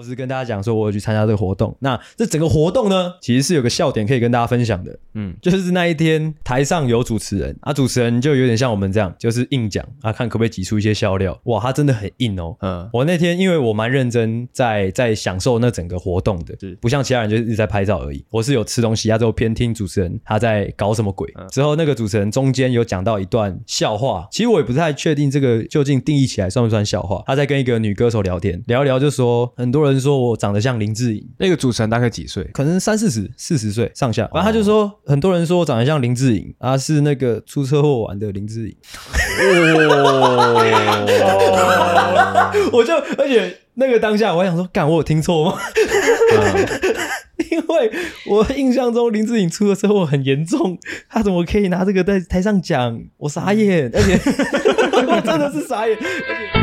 我是跟大家讲说，我有去参加这个活动。那这整个活动呢，其实是有个笑点可以跟大家分享的。嗯，就是那一天台上有主持人啊，主持人就有点像我们这样，就是硬讲啊，看可不可以挤出一些笑料。哇，他真的很硬哦。嗯，我那天因为我蛮认真在在享受那整个活动的，是不像其他人就一直在拍照而已。我是有吃东西啊，之后偏听主持人他在搞什么鬼。嗯、之后那个主持人中间有讲到一段笑话，其实我也不太确定这个究竟定义起来算不算笑话。他在跟一个女歌手聊天，聊一聊就说很多。有人说我长得像林志颖，那个主持人大概几岁？可能三四十、四十岁上下。然后他就说，很多人说我长得像林志颖，啊，是那个出车祸完的林志颖。哦，我就而且那个当下，我还想说，干，我有听错吗？嗯、因为我印象中林志颖出的车祸很严重，他怎么可以拿这个在台上讲？我傻眼，而且 我真的是傻眼，而且。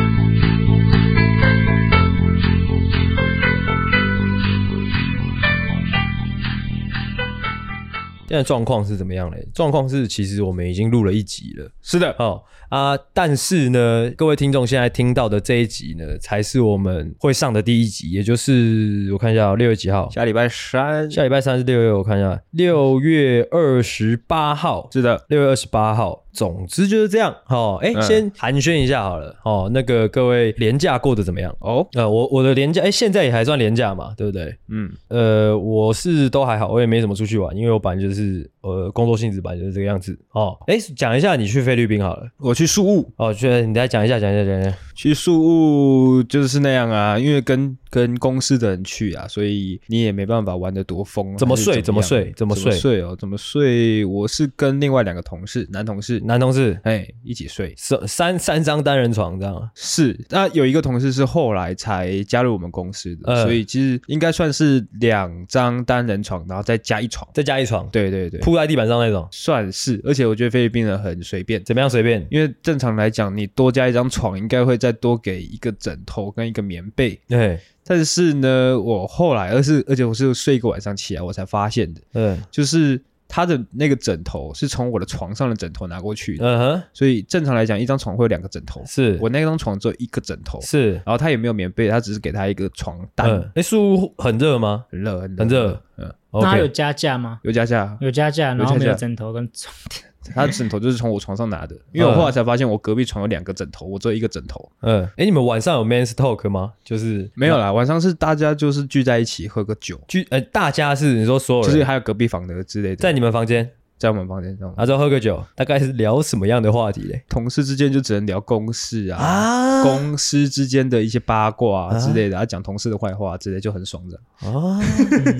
现在状况是怎么样嘞？状况是，其实我们已经录了一集了。是的，哦啊，但是呢，各位听众现在听到的这一集呢，才是我们会上的第一集，也就是我看一下，六月几号？下礼拜三，下礼拜三是六月，我看一下，六月二十八号。是的，六月二十八号。总之就是这样，哦，哎，先寒暄一下好了，哦，那个各位连假过得怎么样？哦，呃，我我的连假，哎，现在也还算连假嘛，对不对？嗯，呃，我是都还好，我也没怎么出去玩，因为我本来就是呃工作性质吧就是这个样子，哦，哎，讲一下你去菲律宾好了，我去宿务，哦，去，你再讲一下，讲一下，讲一下，去宿务就是那样啊，因为跟。跟公司的人去啊，所以你也没办法玩的多疯。怎么睡？怎么睡？怎么睡？睡哦？怎么睡？我是跟另外两个同事，男同事，男同事，哎，一起睡，三三三张单人床这样。是，那有一个同事是后来才加入我们公司的，所以其实应该算是两张单人床，然后再加一床，再加一床。对对对，铺在地板上那种，算是。而且我觉得菲律宾人很随便，怎么样随便？因为正常来讲，你多加一张床，应该会再多给一个枕头跟一个棉被。对。但是呢，我后来，而是而且我是睡一个晚上起来，我才发现的，嗯，就是他的那个枕头是从我的床上的枕头拿过去的，嗯哼，所以正常来讲，一张床会有两个枕头，是。我那张床只有一个枕头，是，然后他也没有棉被，他只是给他一个床单。哎，宿务很热吗？很热，很热，嗯，那他有加价吗？有加价，有加价，然后没有枕头跟床垫。他的枕头就是从我床上拿的，因为我后来才发现我隔壁床有两个枕头，我只有一个枕头。嗯，哎，你们晚上有 men's talk 吗？就是没有啦，晚上是大家就是聚在一起喝个酒，聚，呃，大家是你说所有人，就是还有隔壁房的之类的，在你们房间。在我们房间中，然后喝个酒，大概是聊什么样的话题嘞？同事之间就只能聊公事啊，啊公司之间的一些八卦啊之类的，啊，讲同事的坏话之类，就很爽的。啊，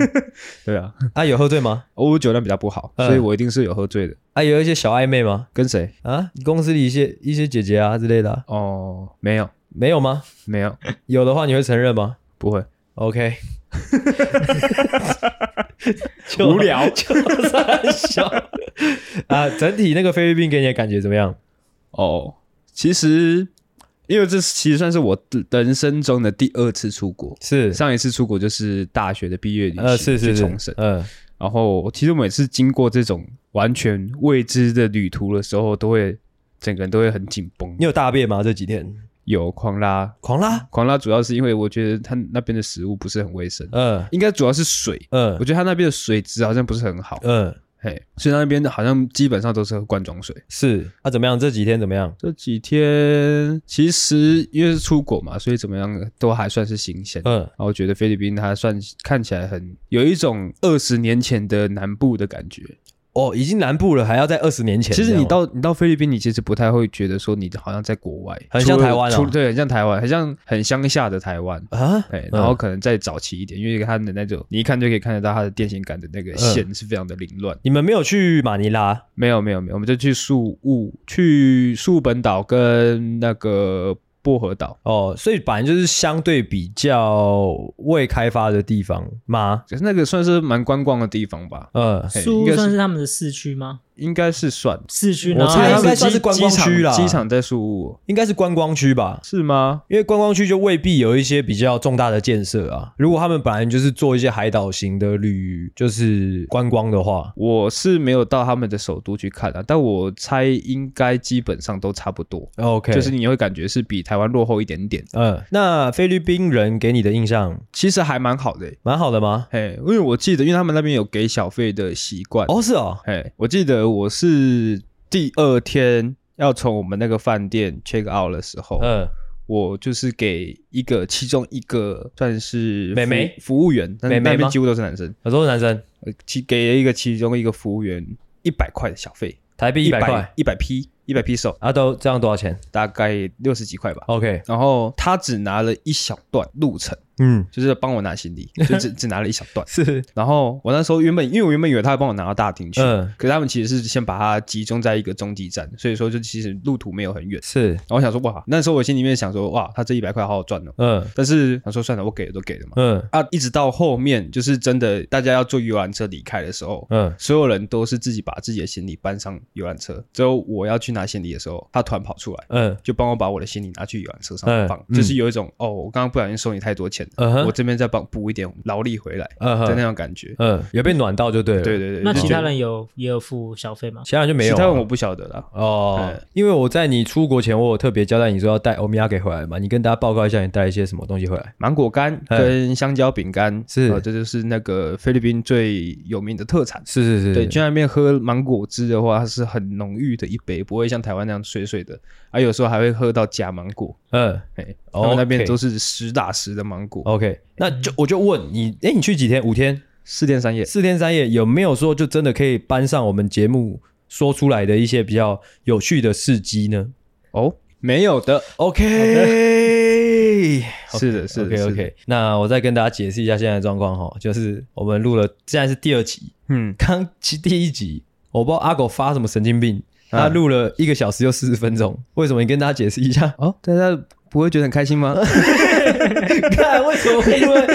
对啊，啊，有喝醉吗？我酒量比较不好，所以我一定是有喝醉的。啊，有一些小暧昧吗？跟谁啊？你公司里一些一些姐姐啊之类的、啊？哦，没有，没有吗？没有，有的话你会承认吗？不会。OK。无聊，就三小啊！整体那个菲律宾给你的感觉怎么样？哦，其实因为这其实算是我人生中的第二次出国，是上一次出国就是大学的毕业旅行，呃，是是是，去冲绳，嗯，然后其实每次经过这种完全未知的旅途的时候，都会整个人都会很紧绷。你有大便吗？这几天？有狂拉，狂拉，狂拉，主要是因为我觉得他那边的食物不是很卫生，嗯，应该主要是水，嗯，我觉得他那边的水质好像不是很好，嗯，嘿，所以他那边好像基本上都是喝罐装水，是，啊，怎么样？这几天怎么样？这几天其实因为是出国嘛，所以怎么样都还算是新鲜，嗯，然后我觉得菲律宾它算看起来很有一种二十年前的南部的感觉。哦，已经南部了，还要在二十年前。其实你到你到菲律宾，你其实不太会觉得说你好像在国外，很像台湾啊，对，很像台湾，很像很乡下的台湾啊。哎，然后可能再早期一点，因为它的那种你一看就可以看得到它的电线杆的那个线是非常的凌乱。你们没有去马尼拉？没有，没有，没有，我们就去宿务，去宿本岛跟那个。薄荷岛哦，所以反正就是相对比较未开发的地方吗？就是那个算是蛮观光的地方吧。嗯，宿务算是他们的市区吗？应该是算市区，我猜应该算是观光区啦。机场在宿务，应该是观光区吧？是吗？因为观光区就未必有一些比较重大的建设啊。如果他们本来就是做一些海岛型的旅，就是观光的话，我是没有到他们的首都去看啊，但我猜应该基本上都差不多。OK，就是你会感觉是比台湾落后一点点。嗯，那菲律宾人给你的印象其实还蛮好的，蛮好的吗？哎，因为我记得，因为他们那边有给小费的习惯。哦，是哦，哎，我记得我是第二天要从我们那个饭店 check out 的时候，嗯，我就是给一个其中一个算是美眉服务员，美眉那边几乎都是男生，都是男生，其给了一个其中一个服务员一百块的小费，台币一百块，一百 P。一百 peso 啊，都这样多少钱？大概六十几块吧。OK，然后他只拿了一小段路程。嗯，就是帮我拿行李，就只只拿了一小段。是，然后我那时候原本，因为我原本以为他会帮我拿到大厅去，嗯，可是他们其实是先把它集中在一个中继站，所以说就其实路途没有很远。是，然后我想说哇，那时候我心里面想说哇，他这一百块好好赚哦。嗯，但是想说算了，我给了都给了嘛。嗯，啊，一直到后面就是真的大家要坐游览车离开的时候，嗯，所有人都是自己把自己的行李搬上游览车，之后我要去拿行李的时候，他突然跑出来，嗯，就帮我把我的行李拿去游览车上放，就是有一种哦，我刚刚不小心收你太多钱，我这边再。帮补一点劳力回来的那种感觉，嗯，有被暖到就对了。对对对。那其他人有也有付小费吗？其他人就没有。其他人我不晓得了。哦，因为我在你出国前，我有特别交代你说要带欧米亚给回来嘛，你跟大家报告一下，你带一些什么东西回来？芒果干跟香蕉饼干，是，这就是那个菲律宾最有名的特产。是是是。对，去那边喝芒果汁的话，它是很浓郁的一杯，不会像台湾那样水水的，啊，有时候还会喝到假芒果。嗯，哎，他们那边都是实打实的芒果。OK，那就我就问你，哎，你去几天？五天？四天三夜？四天三夜有没有说就真的可以搬上我们节目说出来的一些比较有趣的事迹呢？哦，没有的。OK，是的，是的，OK，OK。那我再跟大家解释一下现在的状况哈，就是我们录了，现在是第二集。嗯，刚其第一集，我不知道阿狗发什么神经病。他录了一个小时又四十分钟，为什么？你跟大家解释一下哦，大家不会觉得很开心吗？看为什么会因为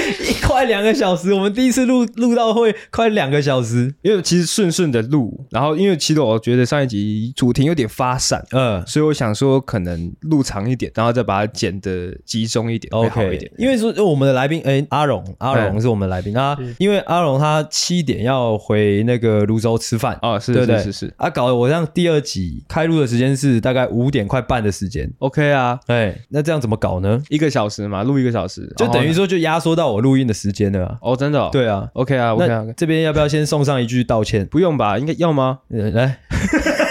快两个小时？我们第一次录录到会快两个小时，因为其实顺顺的录，然后因为其实我觉得上一集主题有点发散，嗯，所以我想说可能录长一点，然后再把它剪的集中一点，OK，好一点。因为说我们的来宾，哎，阿荣，阿荣是我们的来宾。啊，因为阿荣他七点要回那个泸州吃饭。啊，是，是是是，啊，搞得我让第二集开录的时间是大概五点快半的时间，OK 啊，哎，那这样怎么搞呢？一个小时嘛，录一个小时，就等于说就压缩到我录音的时间了。哦，真的？对啊，OK 啊，OK 啊。这边要不要先送上一句道歉？不用吧？应该要吗？来。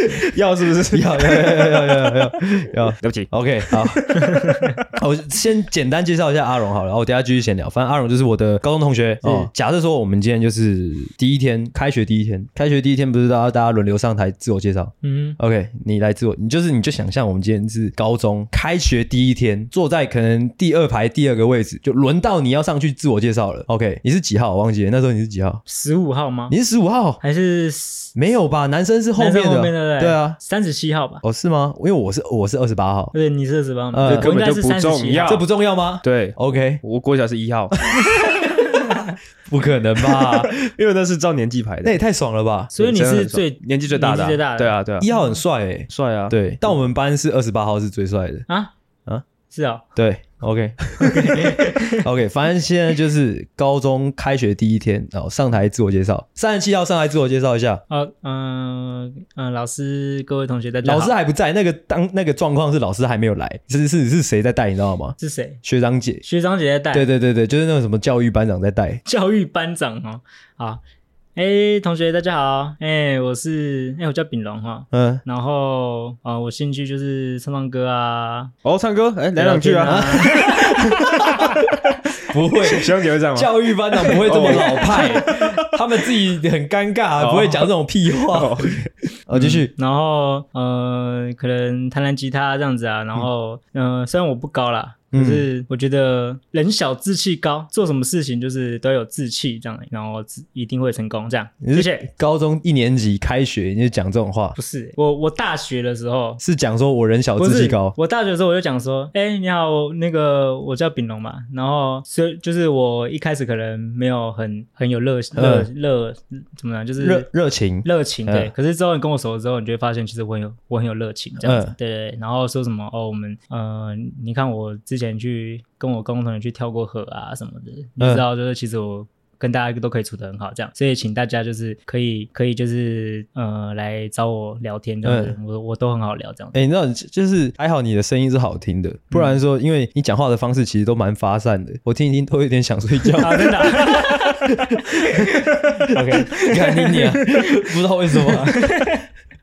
要是不是？要要要要要要要！对不起，OK，好，我先简单介绍一下阿荣好了，然后我等下继续闲聊。反正阿荣就是我的高中同学哦。假设说我们今天就是第一天开学第一天，开学第一天不是大家大家轮流上台自我介绍？嗯，OK，你来自我，你就是你就想象我们今天是高中开学第一天，坐在可能第二排第二个位置，就轮到你要上去自我介绍了。OK，你是几号？我忘记了，那时候你是几号？十五号吗？你是十五号还是没有吧？男生是后面的。对啊，三十七号吧？哦，是吗？因为我是我是二十八号。对，你是二十八号，这根本就不重要，这不重要吗？对，OK，我郭晓是一号，不可能吧？因为那是照年纪排的，那也太爽了吧？所以你是最年纪最大的，对啊，对啊，一号很帅诶，帅啊，对。但我们班是二十八号是最帅的。啊啊，是啊，对。OK，OK，反正现在就是高中开学第一天，然后上台自我介绍。三十七号上台自我介绍一下。呃，嗯嗯，老师，各位同学在。老师还不在，那个当那个状况是老师还没有来，是是是谁在带，你知道吗？是谁？学长姐。学长姐在带。对对对对，就是那种什么教育班长在带。教育班长哦，好。哎、欸，同学大家好，哎、欸，我是哎、欸，我叫炳龙哈，嗯，然后啊、呃，我兴趣就是唱唱歌啊，哦，唱歌，哎、欸，来两句啊，不会，学长姐会这样吗？教育班长不会这么老派，他们自己很尴尬，不会讲这种屁话。哦，哦继续、嗯，然后呃，可能弹弹吉他这样子啊，然后嗯、呃，虽然我不高啦。可是我觉得人小志气高，做什么事情就是都有志气这样，然后一定会成功这样。谢谢。高中一年级开学你就讲这种话？不是，我我大学的时候是讲说我人小志气高。我大学的时候我就讲说，哎，你好，那个我叫炳龙嘛，然后所以就是我一开始可能没有很很有热热热怎么样，就是热热情热情对。可是之后你跟我熟了之后，你就会发现其实我很有我很有热情这样子，对对。然后说什么哦，我们呃，你看我之前去跟我高中同学去跳过河啊什么的，你知道，就是其实我跟大家都可以处得很好，这样，所以请大家就是可以可以就是呃来找我聊天这样子，我我都很好聊这样。哎，你知道，就是还好你的声音是好听的，不然说因为你讲话的方式其实都蛮发散的，我听一听都有点想睡觉。真的。OK，你看你你啊，不知道为什么。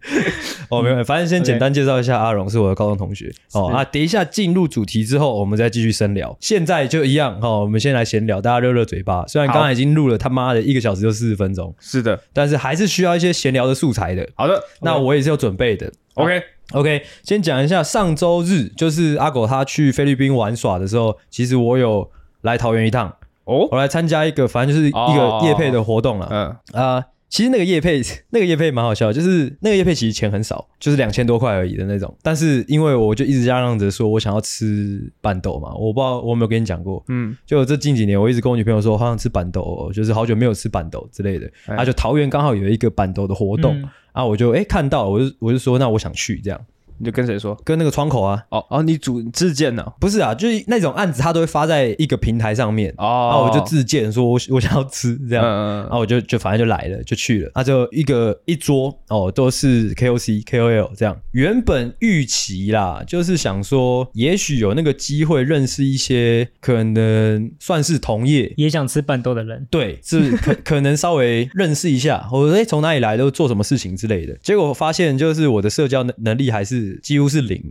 哦，没有，反正先简单介绍一下阿荣，是我的高中同学。哦啊，等一下进入主题之后，我们再继续深聊。现在就一样，哦，我们先来闲聊，大家热热嘴巴。虽然刚才已经录了他妈的一个小时就四十分钟，是的，但是还是需要一些闲聊的素材的。好的，那我也是有准备的。OK OK，先讲一下上周日，就是阿狗他去菲律宾玩耍的时候，其实我有来桃园一趟。哦，我来参加一个，反正就是一个夜配的活动了。嗯啊。其实那个叶配，那个叶配蛮好笑的，就是那个叶配其实钱很少，就是两千多块而已的那种。但是因为我就一直嚷嚷着说我想要吃板豆嘛，我不知道我有没有跟你讲过，嗯，就这近几年我一直跟我女朋友说好想吃板豆，就是好久没有吃板豆之类的。啊，就桃园刚好有一个板豆的活动，嗯、啊，我就哎看到，我就我就说那我想去这样。你就跟谁说？跟那个窗口啊。哦哦，你主自荐呢？不是啊，就是那种案子，他都会发在一个平台上面。哦，然后我就自荐，说我我想要吃这样。嗯嗯。然后我就就反正就来了，就去了。那就一个一桌哦，都是 KOC、KOL 这样。原本预期啦，就是想说，也许有那个机会认识一些可能算是同业也想吃半豆的人。对，是可 可能稍微认识一下，我说哎，从哪里来，都做什么事情之类的。结果我发现，就是我的社交能能力还是。几乎是零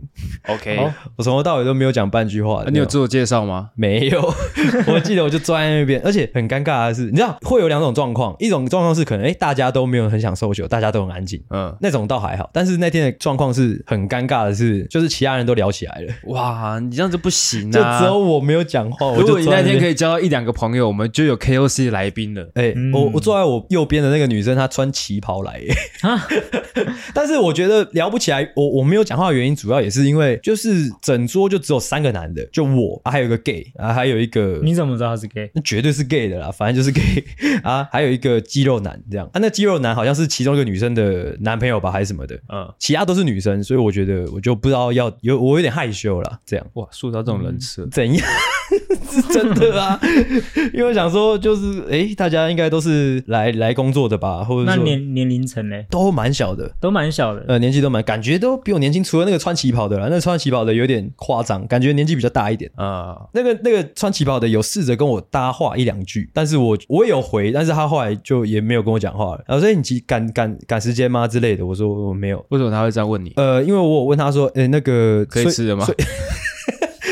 ，OK，我从头到尾都没有讲半句话。你有自我介绍吗？没有，我记得我就坐在那边，而且很尴尬的是，你知道会有两种状况，一种状况是可能哎大家都没有很想 social，大家都很安静，嗯，那种倒还好。但是那天的状况是很尴尬的是，就是其他人都聊起来了。哇，你这样子不行啊！就只有我没有讲话。如果你那天可以交到一两个朋友，我们就有 KOC 来宾了。哎，我我坐在我右边的那个女生，她穿旗袍来，但是我觉得聊不起来，我我没有讲。话的原因主要也是因为，就是整桌就只有三个男的，就我，啊、还有一个 gay，啊，还有一个，你怎么知道他是 gay？那绝对是 gay 的啦，反正就是 gay 啊，还有一个肌肉男这样啊，那肌肉男好像是其中一个女生的男朋友吧，还是什么的，嗯，其他都是女生，所以我觉得我就不知道要有，我有点害羞了，这样哇，塑造这种人设，嗯，怎样？是真的啊，因为我想说，就是哎、欸，大家应该都是来来工作的吧，或者说那年年龄层呢，都蛮小的，都蛮小的，呃，年纪都蛮，感觉都比我年轻，除了那个穿旗袍的啦，那个、穿旗袍的有点夸张，感觉年纪比较大一点啊、嗯。那个那个穿旗袍的有试着跟我搭话一两句，但是我我也有回，但是他后来就也没有跟我讲话了。然后说你急赶赶赶时间吗之类的？我说我没有。为什么他会这样问你？呃，因为我有问他说，哎、欸，那个可以吃的吗？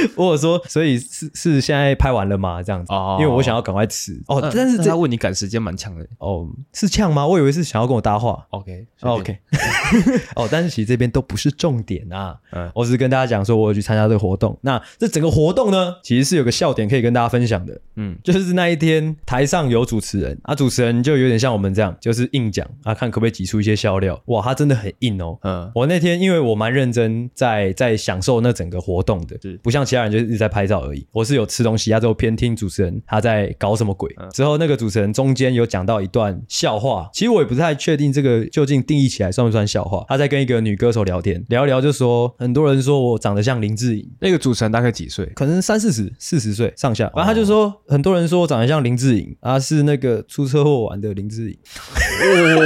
我说，所以是是现在拍完了吗？这样子，因为我想要赶快吃哦。但是他问你赶时间蛮呛的哦，是呛吗？我以为是想要跟我搭话。OK，OK，哦，但是其实这边都不是重点啊。嗯，我只是跟大家讲说，我有去参加这个活动。那这整个活动呢，其实是有个笑点可以跟大家分享的。嗯，就是那一天台上有主持人啊，主持人就有点像我们这样，就是硬讲啊，看可不可以挤出一些笑料。哇，他真的很硬哦。嗯，我那天因为我蛮认真在在享受那整个活动的，是不像。其他人就一直在拍照而已。我是有吃东西，他就偏听主持人他在搞什么鬼。之后那个主持人中间有讲到一段笑话，其实我也不太确定这个究竟定义起来算不算笑话。他在跟一个女歌手聊天，聊一聊就说，很多人说我长得像林志颖。那个主持人大概几岁？可能三四十、四十岁上下。然后他就说，很多人说我长得像林志颖，啊，是那个出车祸完的林志颖。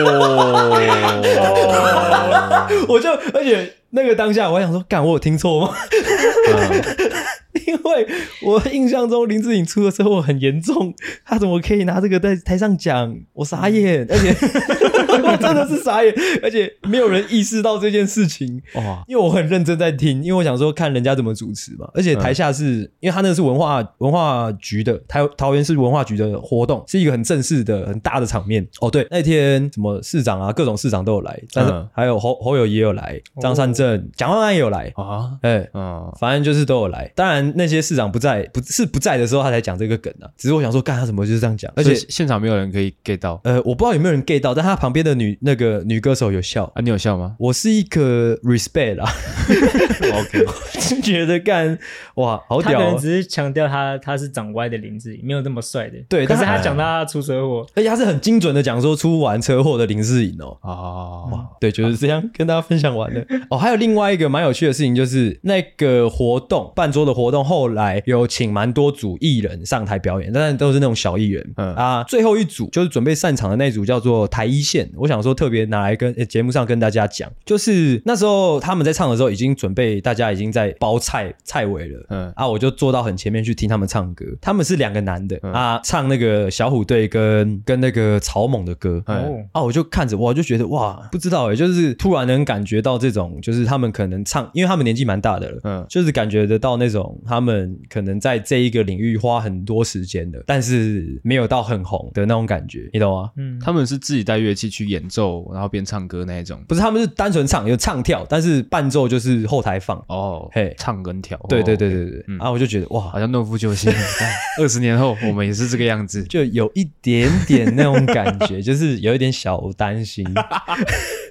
哦我就而且。那个当下，我还想说，干，我有听错吗？嗯 因为我印象中林志颖出的车祸很严重，他怎么可以拿这个在台上讲？我傻眼，而且 我真的是傻眼，而且没有人意识到这件事情哇！因为我很认真在听，因为我想说看人家怎么主持嘛。而且台下是、嗯、因为他那个是文化文化局的，台桃园市文化局的活动，是一个很正式的、很大的场面。哦，对，那天什么市长啊，各种市长都有来，但是还有侯侯友也有来，张善政、蒋万安也有来啊。哎，嗯，反正就是都有来，当然。那些市长不在，不是不在的时候，他才讲这个梗啊。只是我想说，干他怎么就是这样讲？而且现场没有人可以 get 到。呃，我不知道有没有人 get 到，但他旁边的女那个女歌手有笑啊。你有笑吗？我是一个 respect 啦。OK，觉得干哇，好屌、哦。他可能只是强调他他是长歪的林志颖，没有那么帅的。对，但是他讲到他出车祸，而且他是很精准的讲说出完车祸的林志颖哦。哦，对，就是这样跟大家分享完了。哦，还有另外一个蛮有趣的事情，就是那个活动办桌的活动，后来有请蛮多组艺人上台表演，但是都是那种小艺人。嗯啊，最后一组就是准备散场的那组叫做台一线。我想说特别拿来跟节目上跟大家讲，就是那时候他们在唱的时候，已经准备大家已经在包菜菜尾了。嗯啊，我就坐到很前面去听他们唱歌。他们是两个男的、嗯、啊，唱那个小虎队跟跟那个草蜢的歌。哦啊，我就看着我就觉得哇，不知道哎，就是突然能感觉到这种，就是他们可能唱，因为他们年纪蛮大的了。嗯，就是感觉得到那种他们可能在这一个领域花很多时间的，但是没有到很红的那种感觉，你懂吗？嗯，他们是自己带乐器去演奏，然后边唱歌那一种，不是他们是单纯唱，有唱跳，但是伴奏就是后台放。哦，嘿，唱跟跳。对对对对对。嗯、啊，我就觉得哇，好像诺夫救星。二十年后我们也是这个样子，就有一点点那种感觉，就是有一点小担心。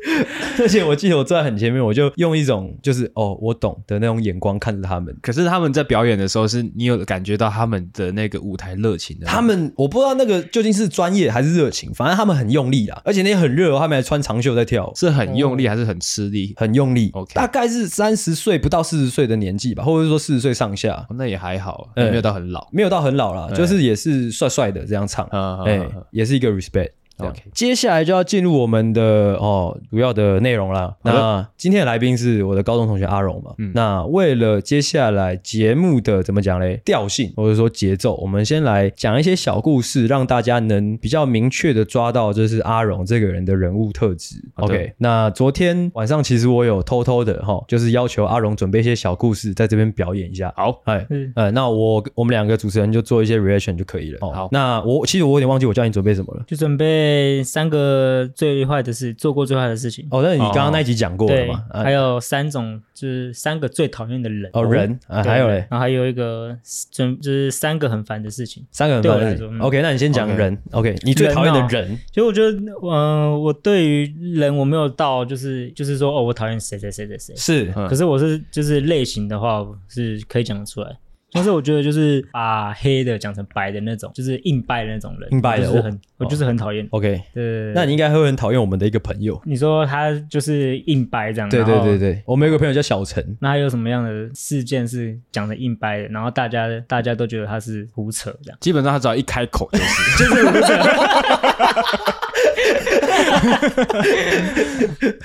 而且我记得我坐在很前面，我就用一种就是哦，我懂的那种眼光看着他们。可是他们在表演的时候，是你有感觉到他们的那个舞台热情的。他们我不知道那个究竟是专业还是热情，反正他们很用力啊，而且那天很热，他们还穿长袖在跳，是很用力还是很吃力？很用力。OK，大概是三十岁不到四十岁的年纪吧，或者是说四十岁上下，那也还好，没有到很老，没有到很老啦，就是也是帅帅的这样唱，哎，也是一个 respect。OK，接下来就要进入我们的哦主要的内容了。那今天的来宾是我的高中同学阿荣嘛。嗯。那为了接下来节目的怎么讲嘞？调性或者说节奏，我们先来讲一些小故事，让大家能比较明确的抓到就是阿荣这个人的人物特质。OK。那昨天晚上其实我有偷偷的哈，就是要求阿荣准备一些小故事在这边表演一下。好，哎，嗯，呃，那我我们两个主持人就做一些 reaction 就可以了。哦好，那我其实我有点忘记我叫你准备什么了，就准备。三个最坏的事，做过最坏的事情。哦，那你刚刚那一集讲过了吗？还有三种，就是三个最讨厌的人。哦，人啊，还有嘞，然后还有一个，就就是三个很烦的事情。三个很烦的事情。OK，那你先讲人。OK，你最讨厌的人。其实我觉得，嗯，我对于人我没有到，就是就是说，哦，我讨厌谁谁谁谁谁。是，可是我是就是类型的话是可以讲得出来。但是我觉得就是把黑的讲成白的那种，就是硬掰的那种人，硬掰的，我很，我就是很讨厌。OK，对，那你应该会很讨厌我们的一个朋友。你说他就是硬掰这样？对对对对，我们有个朋友叫小陈。那他有什么样的事件是讲的硬掰的？然后大家大家都觉得他是胡扯这样？基本上他只要一开口就是 就是胡扯。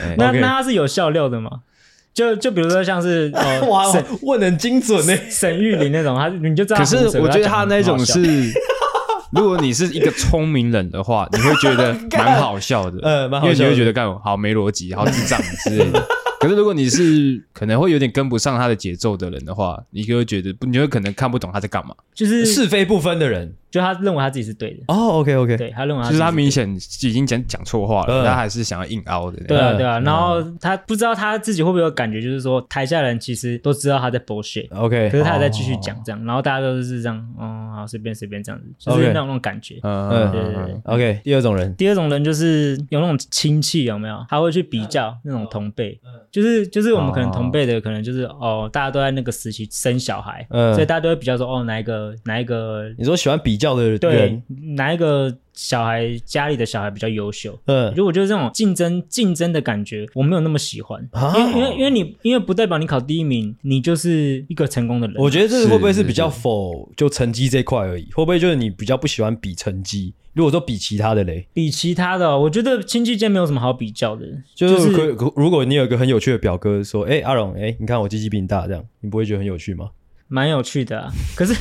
那那他是有笑料的吗？就就比如说像是呃，哇，问很精准呢，沈玉琳那种，他你就知道。可是我觉得他那种是，如果你是一个聪明人的话，你会觉得蛮好笑的，呃，蛮好笑，因为你会觉得干好没逻辑，好智障之类的。可是如果你是可能会有点跟不上他的节奏的人的话，你就会觉得不，你会可能看不懂他在干嘛，就是是非不分的人，就他认为他自己是对的。哦，OK OK，对他认为他就是他明显已经讲讲错话了，他还是想要硬凹的。对啊对啊，然后他不知道他自己会不会有感觉，就是说台下人其实都知道他在 bullshit。OK，可是他还在继续讲这样，然后大家都是这样，嗯，好随便随便这样子，就是那种那种感觉。嗯嗯对对对。OK，第二种人，第二种人就是有那种亲戚有没有？他会去比较那种同辈，就是就是我们。可能同辈的可能就是哦，大家都在那个时期生小孩，嗯，所以大家都会比较说哦，哪一个哪一个？你说喜欢比较的人，对，哪一个小孩家里的小孩比较优秀？嗯，如果就是这种竞争竞争的感觉，我没有那么喜欢，因为因为因为你因为不代表你考第一名，你就是一个成功的人。我觉得这个会不会是比较否就成绩这块而已？会不会就是你比较不喜欢比成绩？如果说比其他的嘞，比其他的，我觉得亲戚间没有什么好比较的。就是可如果你有一个很有趣的表哥说，哎，阿荣，哎，你看我鸡鸡比你大，这样你不会觉得很有趣吗？蛮有趣的啊。可是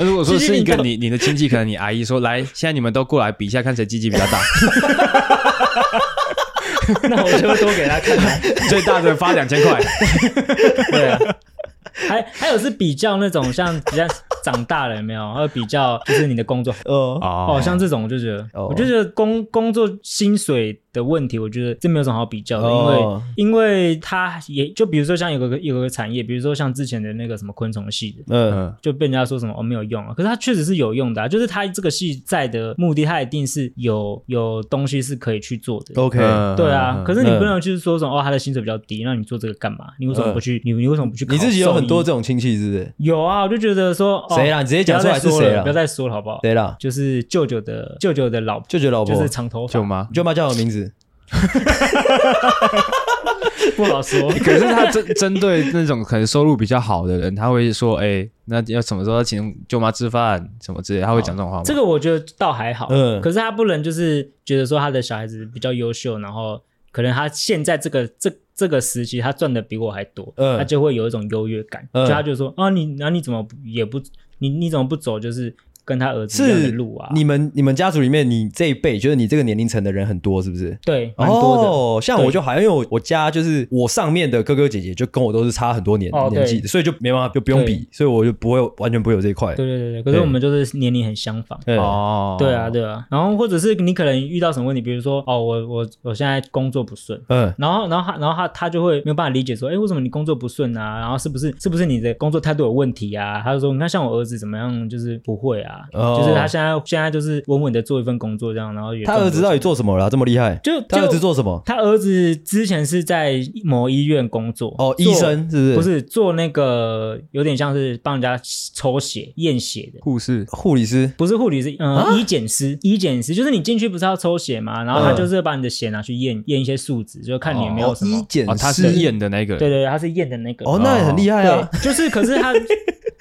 如果说是一个你你的亲戚，可能你阿姨 说，来，现在你们都过来比一下，看谁鸡鸡比较大。那我就多给他看看，最大的发两千块。对啊。还还有是比较那种像比较长大了有没有？还有比较就是你的工作哦哦，像这种我就觉得，我就觉得工工作薪水的问题，我觉得这没有什么好比较的，因为、哦、因为它也就比如说像有个有个产业，比如说像之前的那个什么昆虫系的，嗯，就被人家说什么哦没有用啊，可是它确实是有用的、啊，就是它这个系在的目的，它一定是有有东西是可以去做的。OK，对啊，可是你不能就是说什么哦，他的薪水比较低，那你做这个干嘛？你为什么不去？你你为什么不去？你自己有很多这种亲戚是不是？有啊，我就觉得说谁啦？你直接讲出来是谁了？不要再说了好不好？谁啦？就是舅舅的舅舅的老婆，舅舅老婆就是长头发舅妈，舅妈叫什么名字？不好说，可是他针针对那种可能收入比较好的人，他会说：“哎、欸，那要什么时候请舅妈吃饭什么之类。”他会讲这种话吗？这个我觉得倒还好，嗯。可是他不能就是觉得说他的小孩子比较优秀，然后可能他现在这个这这个时期他赚的比我还多，嗯，他就会有一种优越感，嗯、就他就说：“啊，你那、啊、你怎么也不你你怎么不走？就是。”跟他儿子的路啊，你们你们家族里面，你这一辈就是你这个年龄层的人很多，是不是？对，蛮多的。哦，像我就好像因为我我家就是我上面的哥哥姐姐就跟我都是差很多年年纪的，所以就没办法就不用比，所以我就不会完全不会有这一块。对对对对，可是我们就是年龄很相仿。哦，对啊对啊。然后或者是你可能遇到什么问题，比如说哦，我我我现在工作不顺，嗯，然后然后他然后他他就会没有办法理解说，哎，为什么你工作不顺啊？然后是不是是不是你的工作态度有问题啊？他就说，你看像我儿子怎么样，就是不会啊，就是他。现在现在就是稳稳的做一份工作这样，然后也。他儿子到底做什么了？这么厉害？就他儿子做什么？他儿子之前是在某医院工作哦，医生是不是？不是做那个有点像是帮人家抽血验血的护士、护理师，不是护理师，嗯，医检师，医检师就是你进去不是要抽血嘛，然后他就是把你的血拿去验验一些数值，就看你有没有什么。医检师，他是验的那个，对对，他是验的那个。哦，那也很厉害啊。就是，可是他。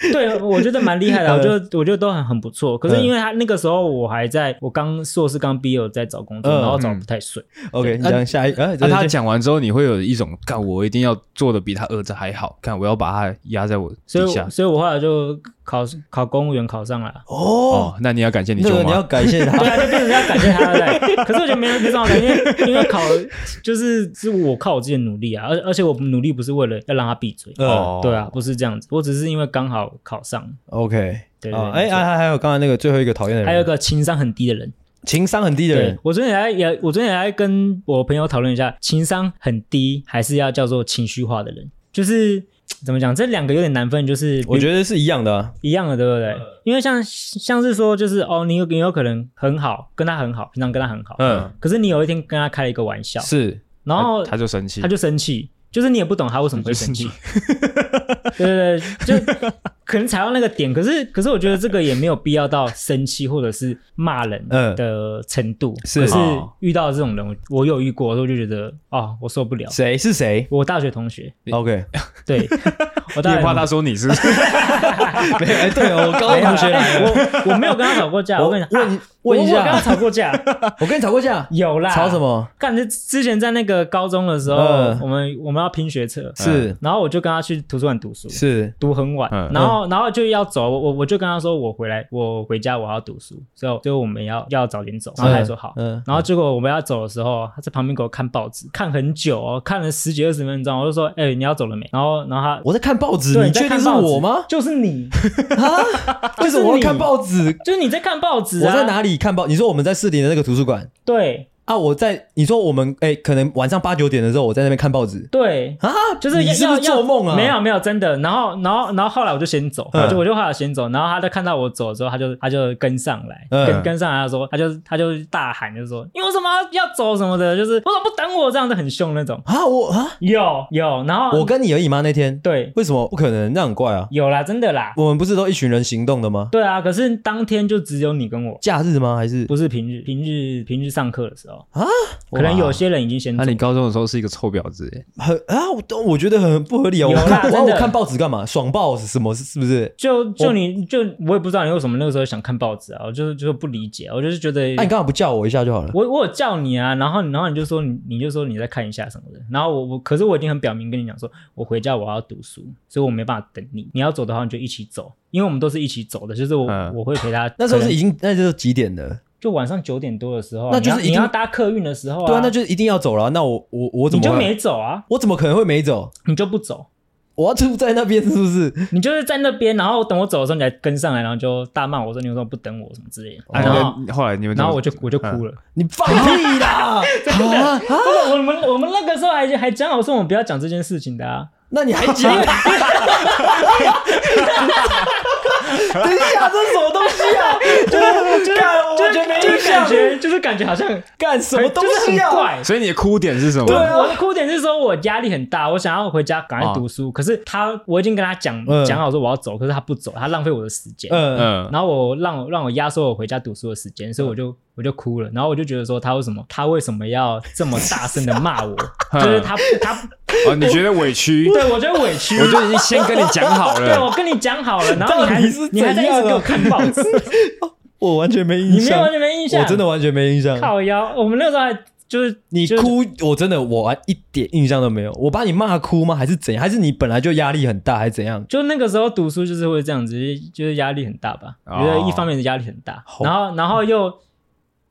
对，我觉得蛮厉害的，我觉得我觉得都很很不错。可是因为他那个时候我还在，我刚硕士刚毕业，在找工作，然后找不太顺。OK，你讲下一，那他讲完之后，你会有一种，干我一定要做的比他儿子还好，看我要把他压在我底下。所以，我后来就考考公务员考上了。哦，那你要感谢你舅妈，你要感谢他，对啊，就变成要感谢他了。可是我觉得没没什么感谢，因为考就是是我靠我自己的努力啊，而而且我努力不是为了要让他闭嘴。哦，对啊，不是这样子，我只是因为刚好。考上，OK，对，哎，还还还有刚才那个最后一个讨厌的人，还有一个情商很低的人，情商很低的人。我昨天也来也，我昨天也来跟我朋友讨论一下，情商很低还是要叫做情绪化的人，就是怎么讲？这两个有点难分，就是我觉得是一样的，啊，一样的，对不对？因为像像是说，就是哦，你有你有可能很好，跟他很好，平常跟他很好，嗯，可是你有一天跟他开了一个玩笑，是，然后他就生气，他就生气，就是你也不懂他为什么会生气，对对对，就。可能踩到那个点，可是可是我觉得这个也没有必要到生气或者是骂人的程度。是，可是遇到这种人，我有遇过，我就觉得哦，我受不了。谁是谁？我大学同学。OK，对，我大学怕他说你是。没哎，对哦，我高中同学，我我没有跟他吵过架。我跟你问问一下，我跟他吵过架。我跟你吵过架？有啦。吵什么？干，就之前在那个高中的时候，我们我们要拼学车，是，然后我就跟他去图书馆读书，是。读很晚，然后。然后就要走，我我就跟他说，我回来，我回家，我要读书，所以就我们要要早点走。然后他说好，嗯，然后结果我们要走的时候，他在旁边给我看报纸，看很久哦，看了十几二十分钟，我就说，哎，你要走了没？然后然后他我在看报纸，你确定是我吗？就是你。啊，就是我看报纸，就是你在看报纸，我在哪里看报？你说我们在四零的那个图书馆？对。啊！我在你说我们哎，可能晚上八九点的时候，我在那边看报纸。对啊，就是你是不是做梦啊？没有没有，真的。然后然后然后后来我就先走，我就我就后来先走。然后他就看到我走之后，他就他就跟上来，跟跟上来，他说他就他就大喊，就说你为什么要走什么的，就是为什么不等我？这样子很凶那种啊！我啊有有，然后我跟你而已吗？那天对，为什么不可能？那很怪啊！有啦，真的啦。我们不是都一群人行动的吗？对啊，可是当天就只有你跟我。假日吗？还是不是平日？平日平日上课的时候啊。可能有些人已经先。那你高中的时候是一个臭婊子耶？很啊，我我觉得很不合理啊！我看我看报纸干嘛？爽报是什么？是不是？就就你就我也不知道你为什么那个时候想看报纸啊！我就是就是不理解，我就是觉得。那你刚好不叫我一下就好了。我我有叫你啊，然后然后你就说你你就说你再看一下什么的，然后我我可是我已经很表明跟你讲说，我回家我要读书，所以我没办法等你。你要走的话，你就一起走，因为我们都是一起走的，就是我我会陪他。那时候是已经那就是几点了？就晚上九点多的时候，那就是你要搭客运的时候啊。对啊，那就是一定要走了。那我我我怎么你就没走啊？我怎么可能会没走？你就不走？我要住在那边是不是？你就是在那边，然后等我走的时候，你还跟上来，然后就大骂我说：“你为什么不等我？什么之类的。”然后后来你们，然后我就我就哭了。你放屁啦！真的，我们我们那个时候还还讲好说我们不要讲这件事情的啊。那你还讲？等一下，这是什么东西啊？就是就是完全没印象，就是感觉好像干什么东西啊？所以你的哭点是什么？对，我的哭点是说我压力很大，我想要回家赶快读书。可是他，我已经跟他讲讲好说我要走，可是他不走，他浪费我的时间。嗯嗯。然后我让我让我压缩我回家读书的时间，所以我就我就哭了。然后我就觉得说他为什么他为什么要这么大声的骂我？就是他他哦，你觉得委屈？对，我觉得委屈。我就已经先跟你讲好了。对，我跟你讲好了，然后你还你还在一直给我看报纸，我完全没印象。你没有完全没印象，我真的完全没印象。靠腰，我们那时候还就是你哭，我真的我一点印象都没有。我把你骂哭吗？还是怎样？还是你本来就压力很大，还是怎样？就那个时候读书就是会这样子，就是压力很大吧。觉得一方面是压力很大，然后然后又。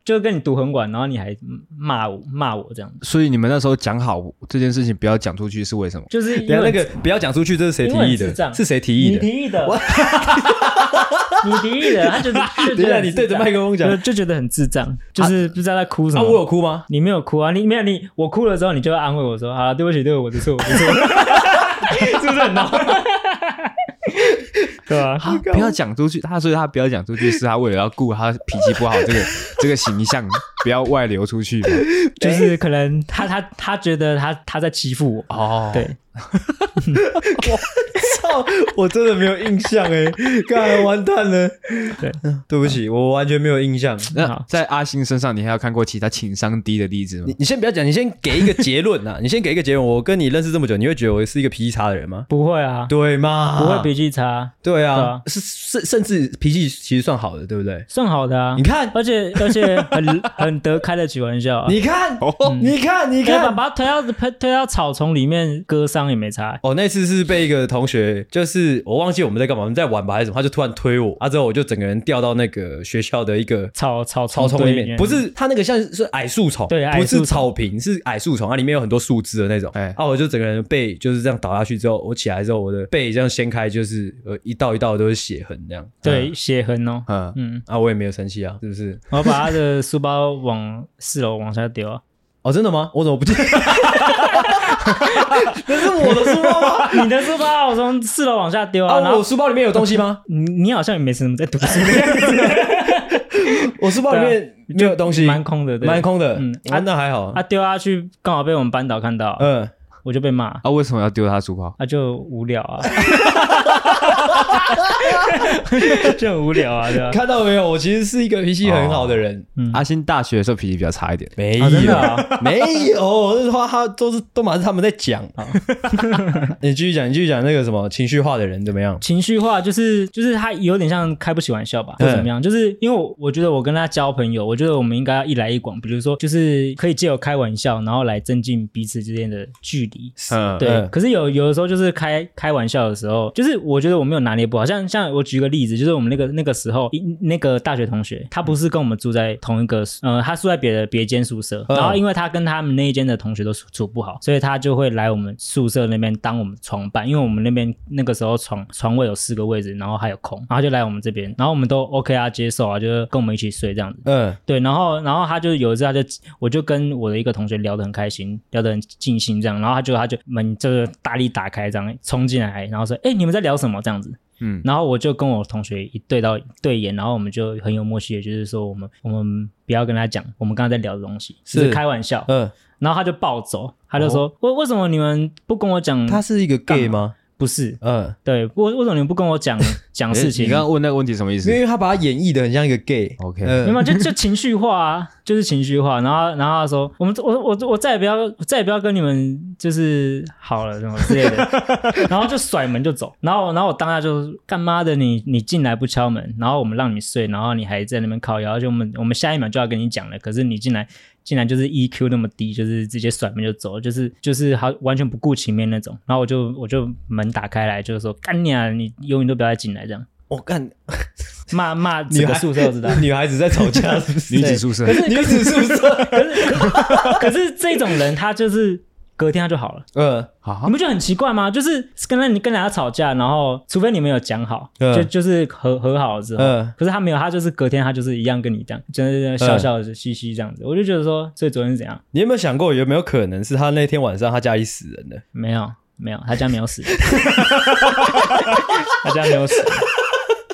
就跟你读很晚，然后你还骂我骂我这样子，所以你们那时候讲好这件事情不要讲出去是为什么？就是因为那个不要讲出去，这是谁提议的？是谁提议的？你提议的，你提议的，他就觉得你对着麦克风讲，就觉得很智障，就是不知道在哭什么。我有哭吗？你没有哭啊？你没有你我哭了之后，你就会安慰我说：“好了，对不起，对不起，我的错，我的错。”是不是很闹？对吧？不要讲出去，他说他不要讲出去，是他为了要顾他脾气不好这个这个形象，不要外流出去。就是可能他他他觉得他他在欺负我哦，对。我操！我真的没有印象哎，干完蛋了。对，对不起，我完全没有印象。那在阿星身上，你还有看过其他情商低的例子吗？你你先不要讲，你先给一个结论呐。你先给一个结论。我跟你认识这么久，你会觉得我是一个脾气差的人吗？不会啊，对吗？不会脾气差。对啊，是甚甚至脾气其实算好的，对不对？算好的啊。你看，而且而且很 很得开得起玩笑。你看，你看，你看，把他推到推推到草丛里面割伤也没差。哦，那次是被一个同学，就是我忘记我们在干嘛，我们在玩吧还是什么，他就突然推我，啊之后我就整个人掉到那个学校的一个草草草丛里面，不是他那个像是矮树丛，对，不是草坪，是矮树丛，啊里面有很多树枝的那种，哎，啊我就整个人背就是这样倒下去之后，我起来之后，我的背这样掀开，就是呃一道一道都是血痕这样，对，血痕哦，嗯。嗯，啊我也没有生气啊，是不是？我把他的书包往四楼往下丢啊，哦真的吗？我怎么不记得？那是我的书包吗？你的书包，我从四楼往下丢啊。我书包里面有东西吗？你你好像也没什么在读书的样子。我书包里面没有东西，蛮空的，蛮空的。嗯，啊，那还好。他丢下去刚好被我们班导看到，嗯，我就被骂。啊，为什么要丢他书包？他就无聊啊。就很无聊啊，对吧？看到没有？我其实是一个脾气很好的人。嗯阿星大学的时候脾气比较差一点，没有，没有，这话 他都是都嘛是他们在讲啊。你继续讲，你继续讲那个什么情绪化的人怎么样？情绪化就是就是他有点像开不起玩笑吧，或怎么样？就是因为我我觉得我跟他交朋友，我觉得我们应该要一来一往，比如说就是可以借由开玩笑，然后来增进彼此之间的距离。嗯，对。可是有有的时候就是开开玩笑的时候，就是我觉得我没有拿捏不好，像像我举个例子，就是我们那个那个时候，那个大学同学，他不是跟我们住在同一个，呃，他住在别的别间宿舍，然后因为他跟他们那一间的同学都处处不好，所以他就会来我们宿舍那边当我们床伴，因为我们那边那个时候床床位有四个位置，然后还有空，然后就来我们这边，然后我们都 OK 啊，接受啊，就是跟我们一起睡这样子。嗯，对，然后然后他就有一次他就我就跟我的一个同学聊得很开心，聊得很尽兴这样，然后他就他就门就是大力打开这样冲进来，然后说，哎，你们在聊什么这样子？嗯，然后我就跟我同学一对到对眼，然后我们就很有默契的，就是说我们我们不要跟他讲我们刚刚在聊的东西，是，是开玩笑。嗯，然后他就暴走，他就说，为、哦、为什么你们不跟我讲？他是一个 gay 吗？不是，嗯，对，为为什么你们不跟我讲 讲事情？你刚刚问那个问题什么意思？因为他把他演绎的很像一个 gay。OK，没有，就 就情绪化啊，就是情绪化。然后然后他说，我们我我我再也不要再也不要跟你们就是好了什么之类的，然后就甩门就走。然后然后我当下就干妈的，你你进来不敲门，然后我们让你睡，然后你还在那边靠腰，而且我们我们下一秒就要跟你讲了，可是你进来。竟然就是 EQ 那么低，就是直接甩门就走，就是就是好完全不顾情面那种。然后我就我就门打开来，就是说干你啊，你永远都不要再进来这样。我干，骂骂 整个宿舍都知道，女孩子在吵架是不是？女子宿舍，可是女子宿舍，可是可是这种人他就是。隔天他就好了。嗯，好，你不觉得很奇怪吗？就是跟他你跟人家吵架，然后除非你们有讲好，就就是和和好了之后，可是他没有，他就是隔天他就是一样跟你这样，就是笑笑的嘻嘻这样子。我就觉得说，所以昨天是怎样？你有没有想过有没有可能是他那天晚上他家里死人了？没有，没有，他家没有死，他家没有死。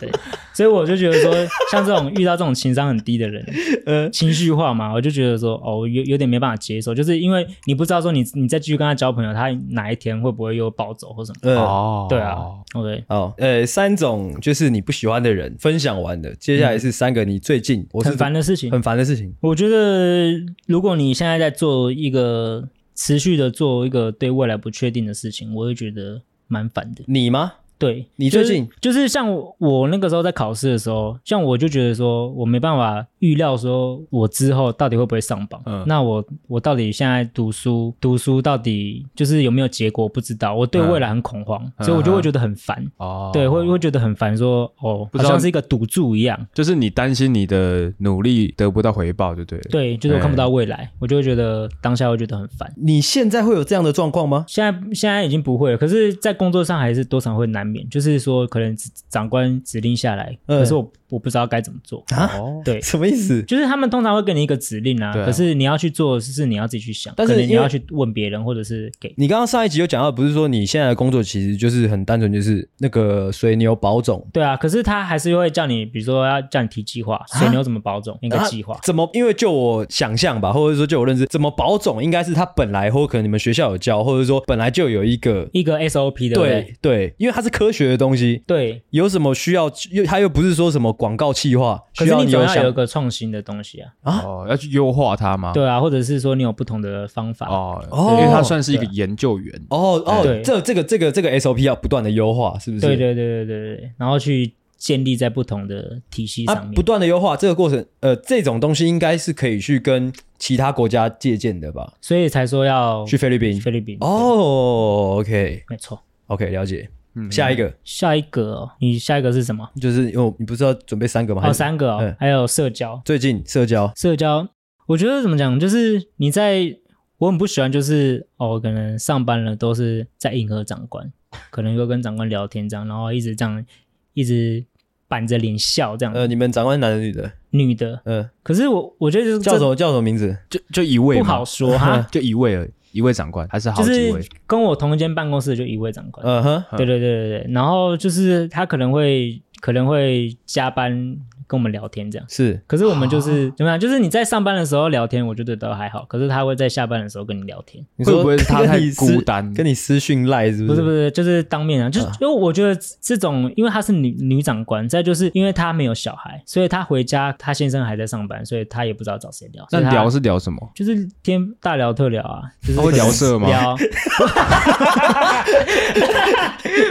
对，所以我就觉得说，像这种遇到这种情商很低的人，呃，情绪化嘛，我就觉得说，哦，有有点没办法接受，就是因为你不知道说你你再继续跟他交朋友，他哪一天会不会又暴走或什么？哦，对啊，OK，哦，呃，三种就是你不喜欢的人分享完的，接下来是三个你最近我是很烦的事情，很烦的事情。我觉得如果你现在在做一个持续的做一个对未来不确定的事情，我会觉得蛮烦的。你吗？对，你最近？就是、就是像我，我那个时候在考试的时候，像我就觉得说我没办法预料说我之后到底会不会上榜。嗯，那我我到底现在读书读书到底就是有没有结果不知道，我对未来很恐慌，嗯、所以我就会觉得很烦。哦、嗯，对，会会觉得很烦，说哦，好像是一个赌注一样，就是你担心你的努力得不到回报，就对不。对，就是我看不到未来，嗯、我就会觉得当下会觉得很烦。你现在会有这样的状况吗？现在现在已经不会了，可是，在工作上还是多少会难免。就是说，可能长官指令下来，可是我我不知道该怎么做啊？对，什么意思？就是他们通常会给你一个指令啊，可是你要去做，是你要自己去想，但是你要去问别人，或者是给。你刚刚上一集有讲到，不是说你现在的工作其实就是很单纯，就是那个水牛保种。对啊，可是他还是会叫你，比如说要叫你提计划，水牛怎么保种，一个计划。怎么？因为就我想象吧，或者说就我认知，怎么保种应该是他本来或可能你们学校有教，或者说本来就有一个一个 SOP 的。对对，因为它是科学的东西。对，有什么需要？又他又不是说什么广告企划，需要你总要有一个创新的东西啊！哦，要去优化它吗？对啊，或者是说你有不同的方法。哦，因为它算是一个研究员。哦哦，这这个这个这个 SOP 要不断的优化，是不是？对对对对对对，然后去建立在不同的体系上面，不断的优化这个过程，呃，这种东西应该是可以去跟其他国家借鉴的吧？所以才说要去菲律宾，菲律宾。哦，OK，没错，OK，了解。下一个，下一个哦，你下一个是什么？就是因为你不是要准备三个吗？哦，三个哦，还有社交。最近社交，社交，我觉得怎么讲，就是你在，我很不喜欢，就是哦，可能上班了都是在迎合长官，可能又跟长官聊天这样，然后一直这样，一直板着脸笑这样。呃，你们长官男的女的？女的。嗯，可是我我觉得就是叫什么叫什么名字？就就一位，不好说哈，就一位而已。一位长官还是好几位？就是跟我同一间办公室就一位长官。嗯哼，对对对对对。然后就是他可能会可能会加班。跟我们聊天这样是，可是我们就是怎么样？就是你在上班的时候聊天，我觉得都还好。可是他会在下班的时候跟你聊天，你会不会他太孤单？跟你私讯赖是不是？不是不是，就是当面啊。就是因为我觉得这种，因为她是女女长官，再就是因为她没有小孩，所以她回家，她先生还在上班，所以她也不知道找谁聊。那聊是聊什么？就是天大聊特聊啊，就是会聊色吗？聊，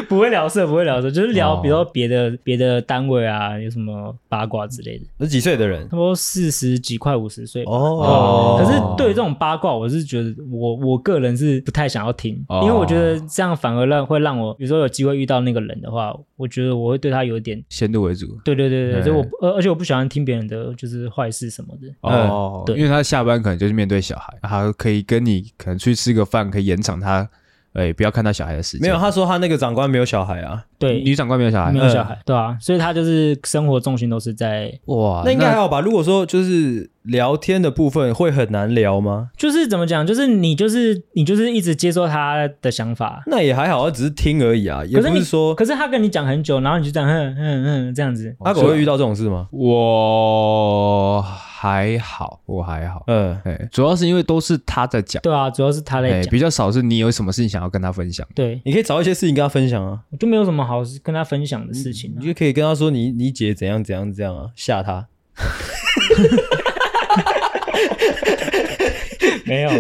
不会聊色，不会聊色，就是聊，比如说别的别的单位啊，有什么八。八卦之类的，那几岁的人？差不多四十几，快五十岁哦。可是对于这种八卦，我是觉得我我个人是不太想要听，因为我觉得这样反而让会让我，比如说有机会遇到那个人的话，我觉得我会对他有点先入为主。对对对对，就我而而且我不喜欢听别人的就是坏事什么的哦。对，因为他下班可能就是面对小孩，他可以跟你可能去吃个饭，可以延长他。哎，不要看到小孩的时间。没有，他说他那个长官没有小孩啊。对，女长官没有小孩，没有小孩，对啊，所以他就是生活重心都是在哇，那应该还好吧？如果说就是聊天的部分会很难聊吗？就是怎么讲？就是你就是你就是一直接受他的想法，那也还好，只是听而已啊，也不是说。可是他跟你讲很久，然后你就这样哼哼哼这样子。阿狗会遇到这种事吗？我。还好，我还好，嗯，哎，主要是因为都是他在讲，对啊，主要是他在讲，比较少是你有什么事情想要跟他分享，对，你可以找一些事情跟他分享啊，我就没有什么好跟他分享的事情，你就可以跟他说你你姐怎样怎样这样啊，吓他，没有，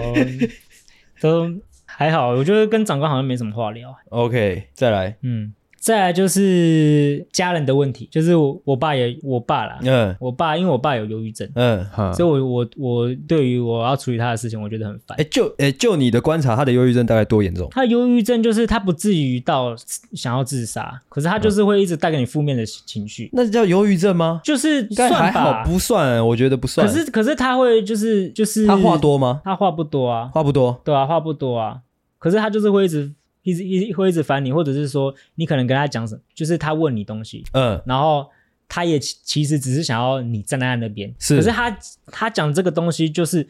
都还好，我觉得跟长官好像没什么话聊。OK，再来，嗯。再来就是家人的问题，就是我我爸也我爸啦，嗯，我爸因为我爸有忧郁症，嗯，所以我我我对于我要处理他的事情，我觉得很烦。哎，就哎就你的观察，他的忧郁症大概多严重？他的忧郁症就是他不至于到想要自杀，可是他就是会一直带给你负面的情绪。那叫忧郁症吗？就是算吧，还好不算，我觉得不算。可是可是他会就是就是他话多吗？他话不多啊，话不多，对啊，话不多啊。可是他就是会一直。一直一会一直烦你，或者是说你可能跟他讲什么，就是他问你东西，嗯，然后他也其实只是想要你站在他那边，是，可是他他讲这个东西就是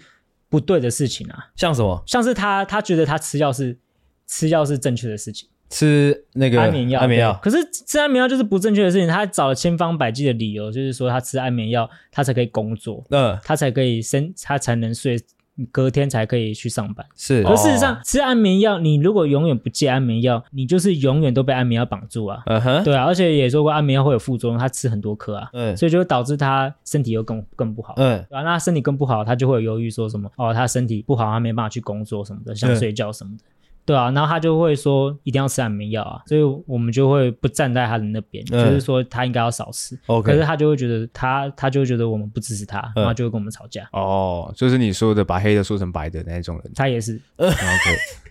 不对的事情啊，像什么？像是他他觉得他吃药是吃药是正确的事情，吃那个安眠药，安眠药，可是吃安眠药就是不正确的事情，他找了千方百计的理由，就是说他吃安眠药他才可以工作，嗯，他才可以生，他才能睡。隔天才可以去上班，是。而事实上，吃安眠药，你如果永远不戒安眠药，你就是永远都被安眠药绑住啊。嗯哼，对啊，而且也说过安眠药会有副作用，他吃很多颗啊，嗯，所以就会导致他身体又更更不好，嗯，对啊，那他身体更不好，他就会有忧郁，说什么哦，他身体不好，他没办法去工作什么的，想睡觉什么的。对啊，然后他就会说一定要吃安眠药啊，所以我们就会不站在他的那边，嗯、就是说他应该要少吃。OK，可是他就会觉得他他就会觉得我们不支持他，然后就会跟我们吵架。哦，就是你说的把黑的说成白的那种人，他也是。OK，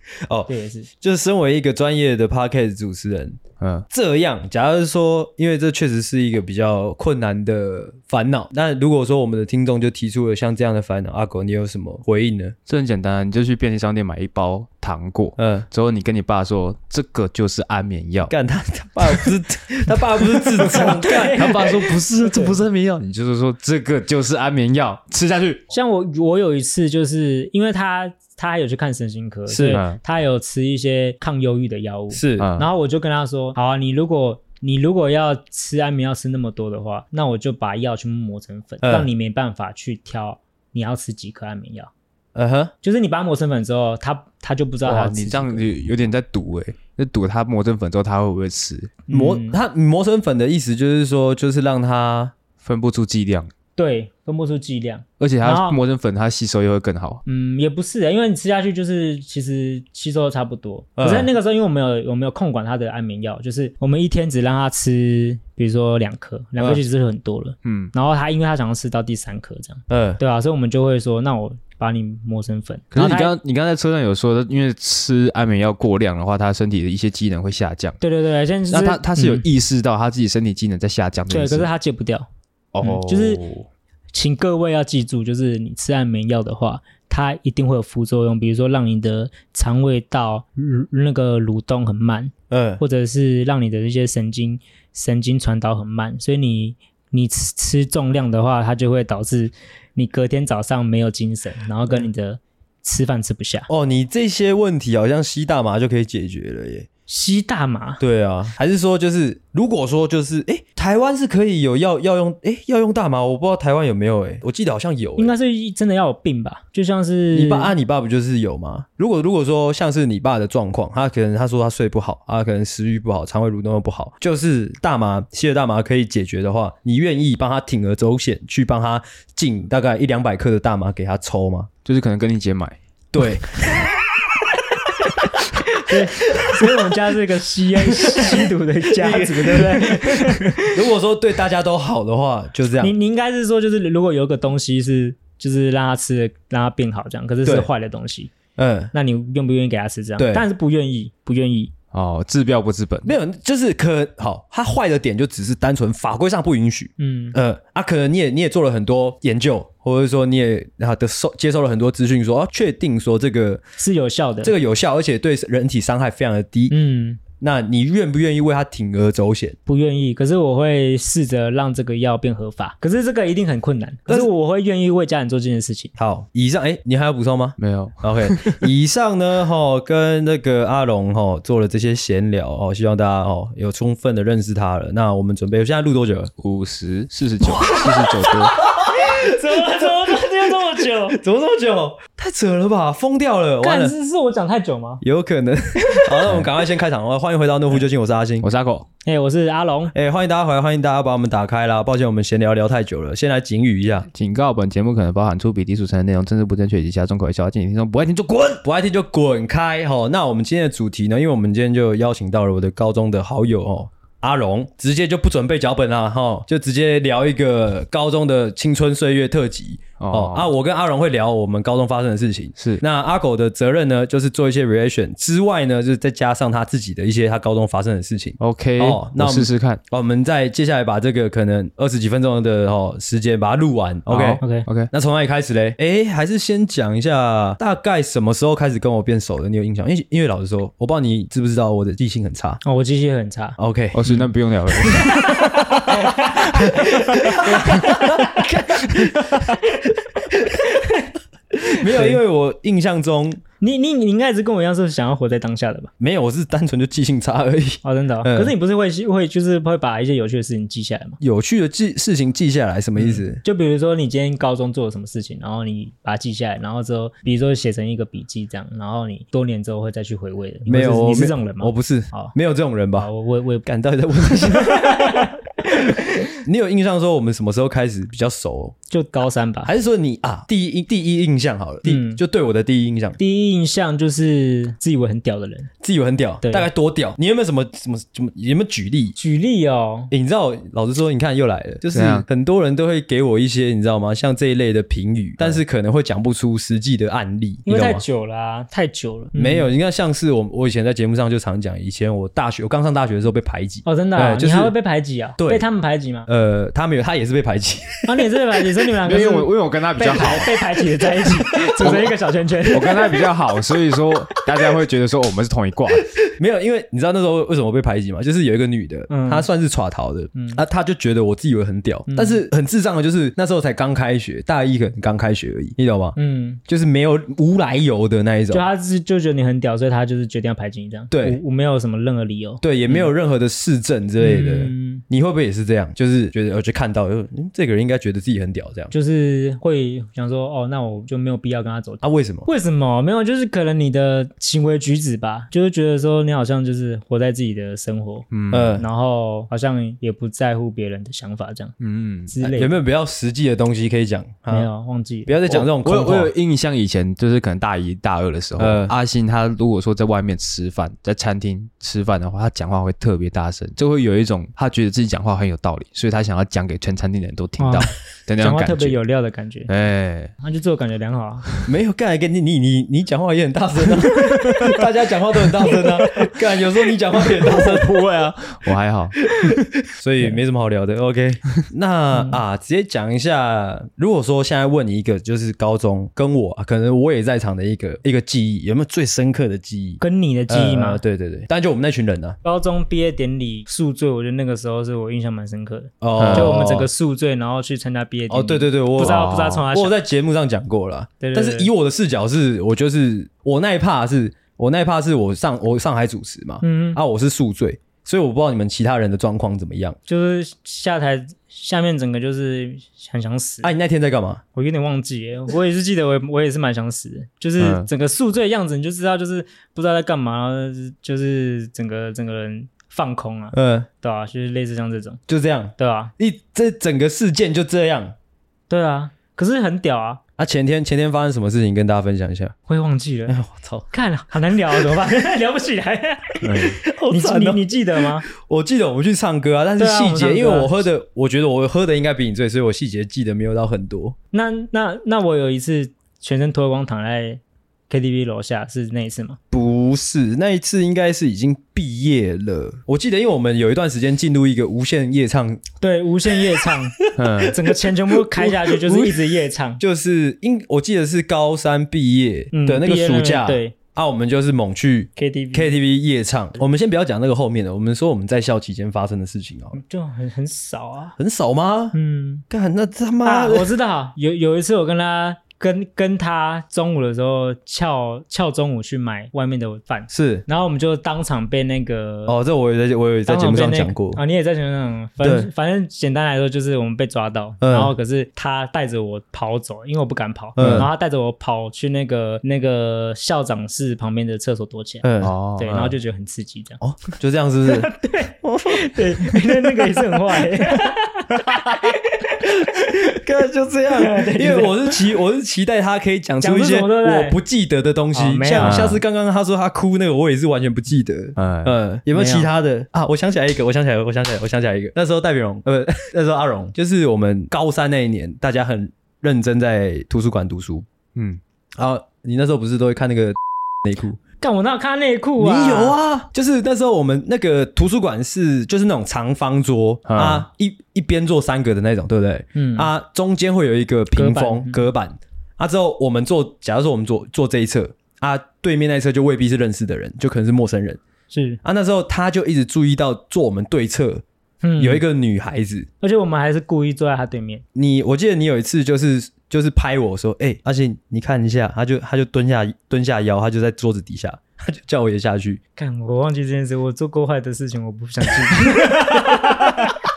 哦，这也是，就是身为一个专业的 Podcast 主持人。嗯，这样，假如说，因为这确实是一个比较困难的烦恼。那如果说我们的听众就提出了像这样的烦恼，阿狗，你有什么回应呢？这很简单，你就去便利商店买一包糖果，嗯，之后你跟你爸说，这个就是安眠药。干他，他爸不是他爸不是智障，干他爸说不是，这不是安眠药，你就是说这个就是安眠药，吃下去。像我，我有一次就是因为他。他还有去看神经科，是吗？他有吃一些抗忧郁的药物，是。然后我就跟他说：“好啊，你如果你如果要吃安眠药吃那么多的话，那我就把药全部磨成粉，让你没办法去挑你要吃几颗安眠药。”嗯哼，就是你把它磨成粉之后，他他就不知道他。你这样有有点在赌诶，就赌他磨成粉之后他会不会吃？磨他磨成粉的意思就是说，就是让他分不出剂量。对，分不出剂量，而且它磨成粉，它吸收又会更好。嗯，也不是的，因为你吃下去就是其实吸收的差不多。可是那个时候，因为我们有我们有控管它的安眠药，就是我们一天只让它吃，比如说两颗，两颗其实是很多了。嗯，然后他因为他想要吃到第三颗这样，嗯，对啊，所以我们就会说，那我把你磨成粉。可是你刚你刚在车上有说，因为吃安眠药过量的话，他身体的一些机能会下降。对对对，现在那他他是有意识到他自己身体机能在下降。对，可是他戒不掉。哦、嗯，就是，请各位要记住，就是你吃安眠药的话，它一定会有副作用，比如说让你的肠胃道那个蠕动很慢，嗯，或者是让你的一些神经神经传导很慢，所以你你吃吃重量的话，它就会导致你隔天早上没有精神，然后跟你的吃饭吃不下。哦，你这些问题好像吸大麻就可以解决了耶。吸大麻？对啊，还是说就是如果说就是哎，台湾是可以有药要用哎要用大麻，我不知道台湾有没有哎，我记得好像有，应该是真的要有病吧？就像是你爸啊，你爸不就是有吗？如果如果说像是你爸的状况，他可能他说他睡不好啊，可能食欲不好，肠胃蠕动又不好，就是大麻吸了大麻可以解决的话，你愿意帮他铤而走险去帮他进大概一两百克的大麻给他抽吗？就是可能跟你姐买，对。对，所以我们家是一个吸烟吸毒的家族，对不对？如果说对大家都好的话，就这样。你你应该是说，就是如果有个东西是，就是让他吃，让他变好这样，可是是坏的东西，嗯，那你愿不愿意给他吃这样？对，但是不愿意，不愿意。哦，治标不治本，没有，就是可好，它坏的点就只是单纯法规上不允许，嗯。呃啊，可能你也你也做了很多研究，或者说你也啊的受接受了很多资讯说，说啊确定说这个是有效的，这个有效，而且对人体伤害非常的低，嗯。那你愿不愿意为他铤而走险？不愿意，可是我会试着让这个药变合法。可是这个一定很困难，可是我会愿意为家人做这件事情。好，以上哎，你还要补充吗？没有。OK，以上呢，哈，跟那个阿龙哈做了这些闲聊哦，希望大家哦有充分的认识他了。那我们准备，现在录多久了？五十四十九，四十九多。久？怎么这么久？太扯了吧，疯掉了！完了，是是我讲太久吗？有可能。好，那我们赶快先开场。欢迎回到诺夫救星，我是阿星，我是阿狗，哎，我是阿龙，哎，欢迎大家回来，欢迎大家把我们打开啦。抱歉，我们闲聊聊太久了，先来警语一下，警告：本节目可能包含粗鄙、低俗、成人内容，政治不正确以及其他重口味笑话，敬请听众不爱听就滚，不爱听就滚开。好，那我们今天的主题呢？因为我们今天就邀请到了我的高中的好友哦。阿荣，直接就不准备脚本啦哈，就直接聊一个高中的青春岁月特辑。哦啊，我跟阿荣会聊我们高中发生的事情。是，那阿狗的责任呢，就是做一些 reaction 之外呢，就是再加上他自己的一些他高中发生的事情。OK，哦，那我试试看。我们再接下来把这个可能二十几分钟的哦时间把它录完。OK，OK，OK。Okay? Okay. 那从哪里开始嘞？哎，还是先讲一下大概什么时候开始跟我变熟的？你有印象？因为因为老实说，我不知道你知不知道我的记性很差。哦，我记性很差。OK，哦，是那不用聊了。没有，因为我印象中，你你你应该也是跟我一样，是想要活在当下的吧？没有，我是单纯就记性差而已。哦，真的、哦。嗯、可是你不是会会就是会把一些有趣的事情记下来吗？有趣的记事情记下来什么意思、嗯？就比如说你今天高中做了什么事情，然后你把它记下来，然后之后比如说写成一个笔记这样，然后你多年之后会再去回味的。没有，你是这种人吗？我不是，好，没有这种人吧？我我我也感到在问题。你有印象说我们什么时候开始比较熟？就高三吧？还是说你啊，第一第一印象好了，第、嗯、就对我的第一印象，第一印象就是自以为很屌的人，自以为很屌，对，大概多屌？你有没有什么什么什么？有没有举例？举例哦，欸、你知道，老实说，你看又来了，就是很多人都会给我一些你知道吗？像这一类的评语，但是可能会讲不出实际的案例，因为太久了、啊，太久了。没有，你看，像是我我以前在节目上就常讲，以前我大学我刚上大学的时候被排挤哦，真的、啊，就是、你还会被排挤啊？对，被他们排挤吗？呃，他没有，他也是被排挤。啊，你也是被排挤，所以你们两个因为。我因为我跟他比较好，被排挤的在一起，组成一个小圈圈。我跟他比较好，所以说大家会觉得说我们是同一挂。没有，因为你知道那时候为什么被排挤吗？就是有一个女的，她算是耍逃的，啊，她就觉得我自以为很屌，但是很智障的，就是那时候才刚开学，大一可能刚开学而已，你懂吗？嗯，就是没有无来由的那一种，就她是就觉得你很屌，所以她就是决定要排挤你这样。对，我没有什么任何理由，对，也没有任何的事证之类的。你会不会也是这样？就是觉得我就看到，嗯，这个人应该觉得自己很屌，这样，就是会想说。说哦，那我就没有必要跟他走。啊？为什么？为什么？没有，就是可能你的行为举止吧，就是觉得说你好像就是活在自己的生活，嗯，然后好像也不在乎别人的想法这样，嗯之类的。有没有比较实际的东西可以讲？没有，忘记。不要再讲这种我。我有印象，以前就是可能大一、大二的时候，呃、阿信他如果说在外面吃饭，在餐厅吃饭的话，他讲话会特别大声，就会有一种他觉得自己讲话很有道理，所以他想要讲给全餐厅的人都听到 的那种感觉，讲话特别有料的感觉。哎。那就自我感觉良好啊，没有，刚才跟你你你你讲话也很大声啊，大家讲话都很大声啊，干有时候你讲话也很大声，不会啊，我还好，所以没什么好聊的。OK，那、嗯、啊，直接讲一下，如果说现在问你一个，就是高中跟我啊可能我也在场的一个一个记忆，有没有最深刻的记忆？跟你的记忆吗？呃、对对对，但就我们那群人呢、啊，高中毕业典礼宿醉，我觉得那个时候是我印象蛮深刻的。哦，就我们整个宿醉，然后去参加毕业典礼。哦，对对对，我不知道不知道从哪，我在节目上讲过了，对对对，但是以我的视角是，我就是我那一趴是我那一趴是我上我上海主持嘛，嗯。啊，我是宿醉，所以我不知道你们其他人的状况怎么样，就是下台下面整个就是很想死。啊，你那天在干嘛？我有点忘记，我也是记得我我也是蛮想死的，就是整个宿醉的样子，你就知道就是不知道在干嘛，就是整个整个人放空啊，嗯，对啊，就是类似像这种，就这样，对啊，一这整个事件就这样，对啊。可是很屌啊！啊，前天前天发生什么事情，跟大家分享一下。会忘记了？哎我操！看了好难聊，怎么办？聊不起来。你你你记得吗？我记得我们去唱歌啊，但是细节，因为我喝的，我觉得我喝的应该比你醉，所以我细节记得没有到很多。那那那我有一次全身脱光躺在 KTV 楼下，是那一次吗？不是，那一次应该是已经毕业了。我记得，因为我们有一段时间进入一个无限夜唱，对，无限夜唱，嗯，整个钱全部开下去，就是一直夜唱，就是因我记得是高三毕业的那个暑假，嗯、对啊，我们就是猛去 KTV KTV 夜唱。我们先不要讲那个后面的，我们说我们在校期间发生的事情哦，就很很少啊，很少吗？嗯，干那他妈、啊，我知道，有有一次我跟他。跟跟他中午的时候翘翘中午去买外面的饭，是，然后我们就当场被那个哦，这我也在我也在节目上讲过。啊，你也在节目上，反正反正简单来说就是我们被抓到，然后可是他带着我跑走，因为我不敢跑，然后他带着我跑去那个那个校长室旁边的厕所躲起来，哦，对，然后就觉得很刺激，这样。哦，就这样是不是？对，对，那那个也是很坏。哥就这样，因为我是骑我是期待他可以讲出一些我不记得的东西，像像是刚刚他说他哭那个，我也是完全不记得。嗯，有没有其他的啊？我想起来一个，我想起来，我想起来，我想起来一个。那时候戴比荣，呃，那时候阿荣，就是我们高三那一年，大家很认真在图书馆读书。嗯，然后你那时候不是都会看那个 内裤？干我那有看内裤啊？你有啊，就是那时候我们那个图书馆是就是那种长方桌啊，一一边坐三个的那种，对不对？嗯啊，中间会有一个屏风隔板啊。之后我们坐，假如说我们坐坐这一侧啊，对面那一侧就未必是认识的人，就可能是陌生人。是啊，那时候他就一直注意到坐我们对侧，嗯，有一个女孩子，而且我们还是故意坐在他对面。你我记得你有一次就是。就是拍我说，哎、欸，阿信，你看一下，他就他就蹲下蹲下腰，他就在桌子底下，他就叫我也下去。看，我忘记这件事，我做过坏的事情，我不想记。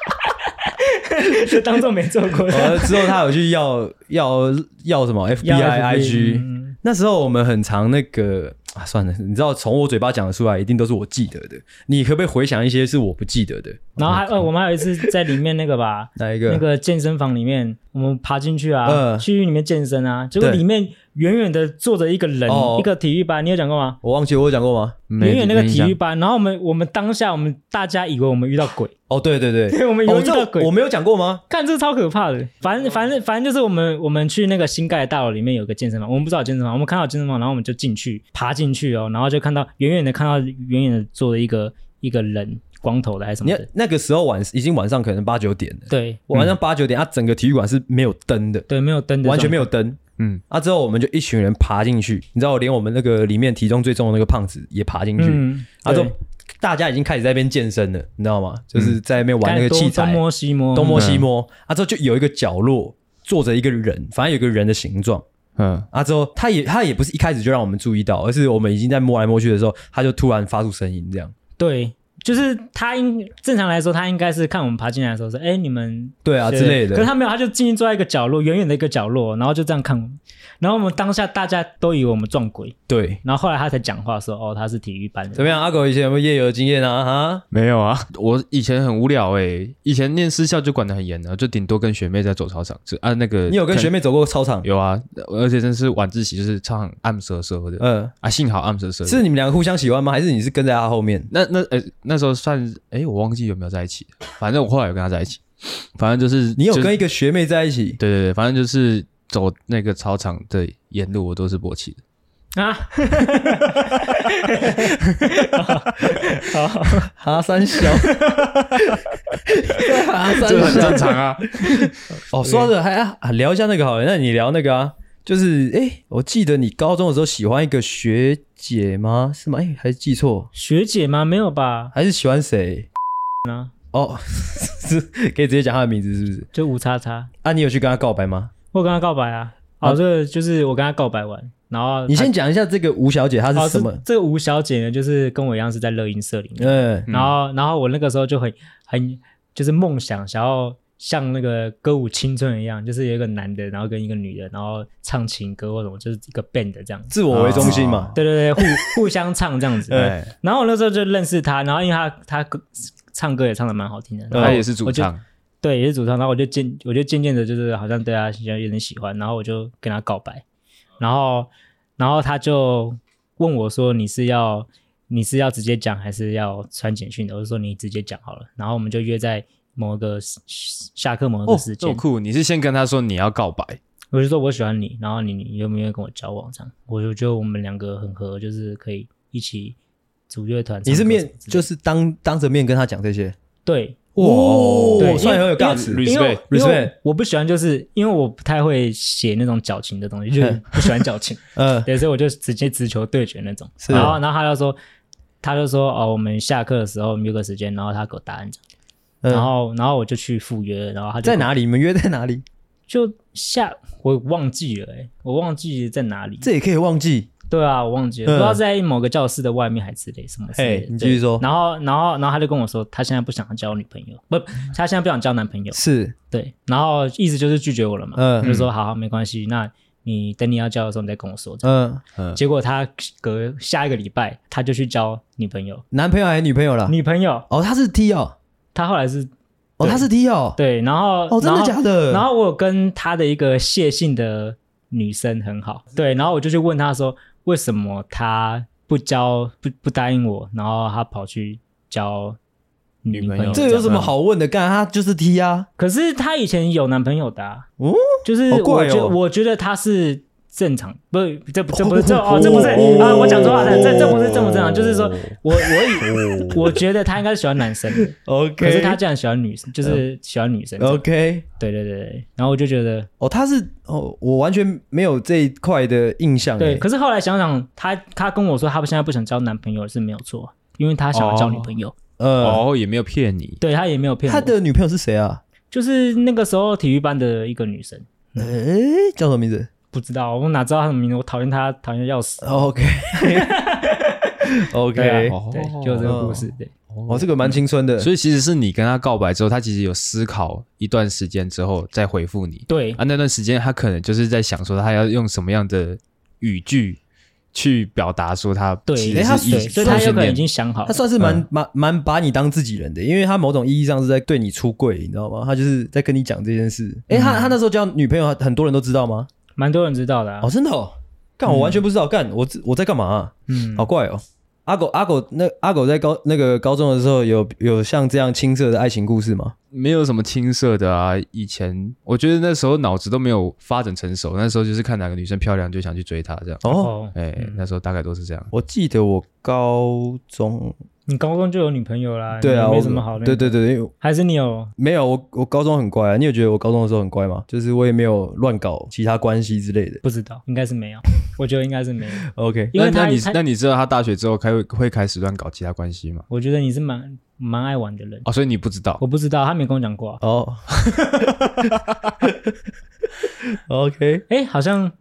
就当做没做过。之后，他有去要要要什么 FBI IG，嗯、那时候我们很常那个。啊，算了，你知道从我嘴巴讲的出来，一定都是我记得的。你可不可以回想一些是我不记得的？然后还呃，我们还有一次在里面那个吧，哪一个？那个健身房里面，我们爬进去啊，呃、去里面健身啊，结果里面。远远的坐着一个人，一个体育班，你有讲过吗？我忘记我有讲过吗？远远那个体育班，然后我们我们当下我们大家以为我们遇到鬼。哦，对对 对，我们以为遇到鬼，我没有讲过吗？看这超可怕的，反正反正反正就是我们我们去那个新盖的大楼里面有个健身房，我们不知道健身房，我们看到健身房，然后我们就进去爬进去哦，然后就看到远远的看到远远的坐着一个一个人，光头的还是什么的？那个时候晚已经晚上可能八九点了。对，晚上八九点，它整个体育馆是没有灯的，对，没有灯的，完全没有灯。嗯，啊，之后我们就一群人爬进去，你知道，连我们那个里面体重最重的那个胖子也爬进去。嗯，啊，之后大家已经开始在那边健身了，你知道吗？就是在那边玩那个器材，东摸西摸，东摸西摸。啊，之后就有一个角落坐着一个人，反正有个人的形状。嗯，啊，之后他也他也不是一开始就让我们注意到，而是我们已经在摸来摸去的时候，他就突然发出声音，这样。对。就是他应正常来说，他应该是看我们爬进来的时候说：“哎，你们对啊之类的。”可是他没有，他就静静坐在一个角落，远远的一个角落，然后就这样看我们。然后我们当下大家都以为我们撞鬼。对。然后后来他才讲话说：“哦，他是体育班的。”怎么样，阿狗以前有没有夜游的经验啊？哈，没有啊。我以前很无聊诶，以前念私校就管得很严的，就顶多跟学妹在走操场，就按那个。你有跟学妹走过操场？有啊，而且真是晚自习就是操场暗瑟瑟的。嗯啊，幸好暗瑟瑟。是你们两个互相喜欢吗？还是你是跟在他后面？那那诶，那时候算。哎，我忘记有没有在一起。反正我后来有跟他在一起。反正就是你有跟一个学妹在一起。对对对，反正就是走那个操场的沿路，我都是勃起的啊。好，哈三小，哈三小，这很正常啊。哦，说着还啊，聊一下那个好了。那你聊那个啊，就是哎，我记得你高中的时候喜欢一个学姐吗？是吗？哎，还是记错？学姐吗？没有吧？还是喜欢谁？呢？哦，是 可以直接讲她的名字，是不是？就吴叉叉。啊，你有去跟她告白吗？我跟她告白啊。好，这个就是我跟她告白完，然后你先讲一下这个吴小姐她是什么？这个吴小姐呢，就是跟我一样是在乐音社里面。嗯。然后，然后我那个时候就很很就是梦想，想要。像那个歌舞青春一样，就是有一个男的，然后跟一个女的，然后唱情歌或什么，就是一个 band 这样子，自我为中心嘛。对对对，互 互相唱这样子。对。然后我那时候就认识他，然后因为他他歌唱歌也唱的蛮好听的，他也是主唱。对，也是主唱。然后我就渐我就渐渐的，就是好像对他有点喜欢，然后我就跟他告白，然后然后他就问我说：“你是要你是要直接讲，还是要传简讯的？”我就说：“你直接讲好了。”然后我们就约在。某个下课某个时间，这么酷！你是先跟他说你要告白，我就说我喜欢你，然后你你愿不愿意跟我交往？这样，我就觉得我们两个很合，就是可以一起组乐团。你是面就是当当着面跟他讲这些？对，哇，对，算很有价值。因为因为我不喜欢，就是因为我不太会写那种矫情的东西，就是不喜欢矫情。嗯，对，所以我就直接直球对决那种。然后然后他就说，他就说哦，我们下课的时候约个时间，然后他给我答案然后，然后我就去赴约，然后他就在哪里？你们约在哪里？就下我忘记了，哎，我忘记在哪里。这也可以忘记？对啊，我忘记了，不知道在某个教室的外面还是之类什么。哎，你继续说。然后，然后，然后他就跟我说，他现在不想交女朋友，不，他现在不想交男朋友。是，对。然后意思就是拒绝我了嘛。嗯，就说好，没关系，那你等你要交的时候，你再跟我说。嗯嗯。结果他隔下一个礼拜，他就去交女朋友，男朋友还是女朋友了？女朋友。哦，他是 T 哦。他后来是，哦，他是 T 哦。对，然后哦，真的假的？然后我有跟他的一个谢姓的女生很好。对，然后我就去问他说，为什么他不交不不答应我，然后他跑去交女朋友？这有什么好问的？干他就是 T 啊。可是他以前有男朋友的。哦，就是我觉我觉得他是。正常不，这不这不是这哦，这不是 啊，我讲错话了，这这不是这不正常，就是说我我以 我觉得他应该是喜欢男生，OK，可是他竟然喜欢女生，就是喜欢女生，OK，对对对，然后我就觉得哦，他是哦，我完全没有这一块的印象，对，可是后来想想，他他跟我说他现在不想交男朋友是没有错，因为他想要交女朋友，呃哦，也没有骗你，对他也没有骗，他的女朋友是谁啊？就是那个时候体育班的一个女生，哎，叫什么名字？不知道，我哪知道他的名字？我讨厌他，讨厌要死。OK，OK，对，就这个故事。对，哦，这个蛮青春的。所以其实是你跟他告白之后，他其实有思考一段时间之后再回复你。对啊，那段时间他可能就是在想说，他要用什么样的语句去表达说他对，他所以他有可能已经想好，他算是蛮蛮蛮把你当自己人的，因为他某种意义上是在对你出柜，你知道吗？他就是在跟你讲这件事。哎，他他那时候交女朋友，很多人都知道吗？蛮多人知道的啊！哦，真的哦，干我完全不知道，干我我在干嘛啊？嗯，好怪哦。阿狗阿狗，那阿狗在高那个高中的时候有有像这样青涩的爱情故事吗？没有什么青涩的啊。以前我觉得那时候脑子都没有发展成熟，那时候就是看哪个女生漂亮就想去追她这样。哦，哎，那时候大概都是这样。我记得我高中。你高中就有女朋友啦？对啊，没什么好的。对对对，还是你有？没有，我我高中很乖啊。你有觉得我高中的时候很乖吗？就是我也没有乱搞其他关系之类的。不知道，应该是没有。我觉得应该是没有。OK，因为那你那你知道他大学之后开会会开始乱搞其他关系吗？我觉得你是蛮蛮爱玩的人哦，所以你不知道？我不知道，他没跟我讲过。哦。OK，哎，好像。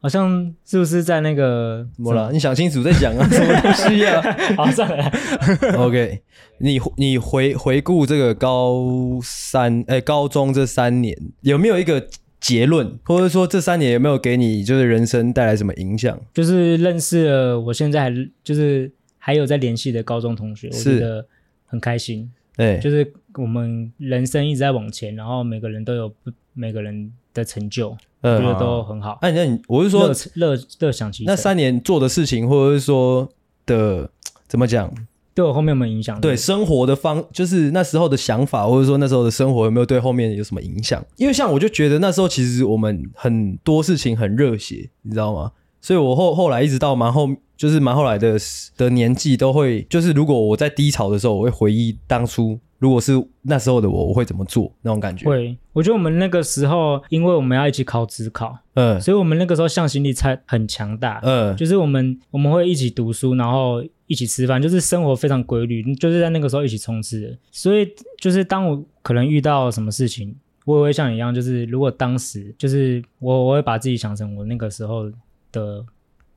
好像是不是在那个怎么了？你想清楚再讲啊，什么东西啊？好，算了。OK，你你回回顾这个高三哎、欸，高中这三年有没有一个结论，或者说这三年有没有给你就是人生带来什么影响？就是认识了我现在还就是还有在联系的高中同学，我觉得很开心。对，就是我们人生一直在往前，然后每个人都有每个人的成就。我觉得都很好。那那你，我是说，乐乐享其。那三年做的事情，或者是说的怎么讲，对我后面有没有影响？对生活的方，就是那时候的想法，或者说那时候的生活有没有对后面有什么影响？因为像我就觉得那时候其实我们很多事情很热血，你知道吗？所以我后后来一直到蛮后，就是蛮后来的的年纪，都会就是如果我在低潮的时候，我会回忆当初。如果是那时候的我，我会怎么做？那种感觉。会，我觉得我们那个时候，因为我们要一起考职考，嗯，所以我们那个时候向心力才很强大，嗯，就是我们我们会一起读书，然后一起吃饭，就是生活非常规律，就是在那个时候一起冲刺的。所以就是当我可能遇到什么事情，我也会像你一样，就是如果当时就是我我会把自己想成我那个时候的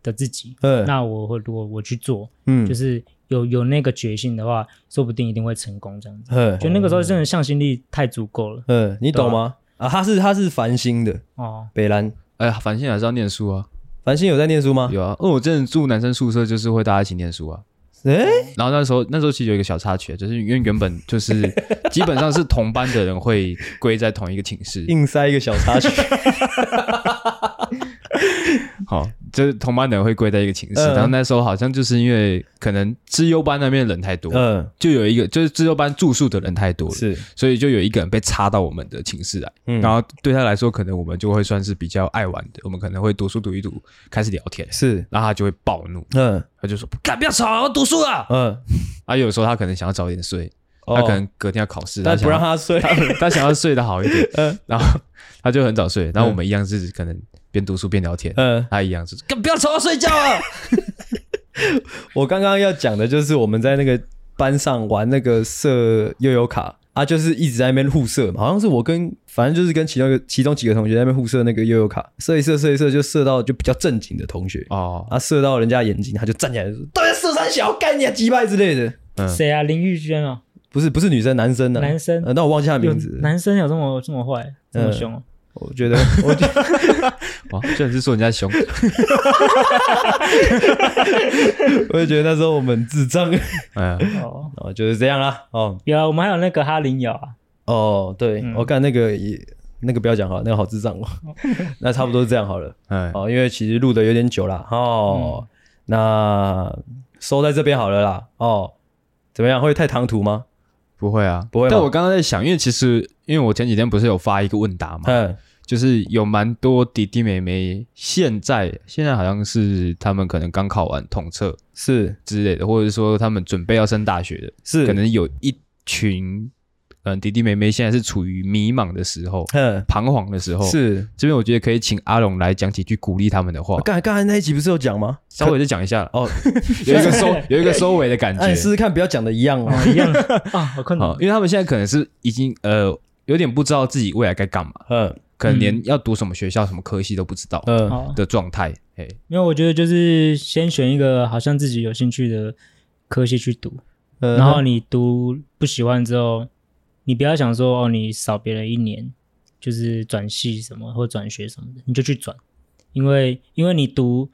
的自己，嗯，那我会如果我去做，嗯，就是。有有那个决心的话，说不定一定会成功这样子。嗯，就那个时候真的向心力太足够了。嗯，你懂吗？啊，他是他是繁星的哦，北兰。哎呀，繁星还是要念书啊。繁星有在念书吗？有啊。因为，我真的住男生宿舍，就是会大家一起念书啊。哎，然后那时候那时候其实有一个小插曲，就是因为原本就是 基本上是同班的人会归在同一个寝室，硬塞一个小插曲。好，就是同班的人会归在一个寝室，然后那时候好像就是因为可能资优班那边人太多，嗯，就有一个就是资优班住宿的人太多了，是，所以就有一个人被插到我们的寝室来，嗯，然后对他来说，可能我们就会算是比较爱玩的，我们可能会读书读一读，开始聊天，是，然后他就会暴怒，嗯，他就说，干，不要吵，我读书了，嗯，啊，有时候他可能想要早一点睡，他可能隔天要考试，但不让他睡，他想要睡得好一点，嗯，然后他就很早睡，然后我们一样是可能。边读书边聊天，嗯，他一样是，更不要吵我睡觉啊！我刚刚要讲的就是我们在那个班上玩那个射悠悠卡啊，就是一直在那边互射嘛，好像是我跟反正就是跟其中一个其中几个同学在那边互射那个悠悠卡，射一射射一射就射到就比较正经的同学哦，啊，射到人家眼睛，他就站起来说：“到底射三小干你啊击败之类的。”嗯，谁啊？林玉娟啊？不是，不是女生，男生的男生。那我忘记他的名字。男生有这么这么坏，这么凶？我觉得，我觉得，哇，居然是说人家凶，我也觉得那时候我们智障，哎呀，哦，就是这样啦，哦，有啊，我们还有那个哈林咬啊，哦，对，我看那个也，那个不要讲哈，那个好智障哦，那差不多是这样好了，哎，哦，因为其实录的有点久了，哦，那收在这边好了啦，哦，怎么样，会太唐突吗？不会啊，不会。但我刚刚在想，因为其实，因为我前几天不是有发一个问答嘛，嗯，就是有蛮多弟弟妹妹现在现在好像是他们可能刚考完统测是之类的，或者是说他们准备要升大学的，是可能有一群。嗯，弟弟妹妹现在是处于迷茫的时候，彷徨的时候。是这边，我觉得可以请阿龙来讲几句鼓励他们的话。刚才刚才那一集不是有讲吗？稍微再讲一下哦，有一个 收有一个收尾的感觉。试试看，不要讲的一样哦，一样啊，好困难。因为他们现在可能是已经呃有点不知道自己未来该干嘛，嗯，可能连要读什么学校、什么科系都不知道，嗯的状态。哎，因为我觉得就是先选一个好像自己有兴趣的科系去读，然后你读不喜欢之后。你不要想说哦，你少别人一年，就是转系什么或转学什么的，你就去转，因为因为你读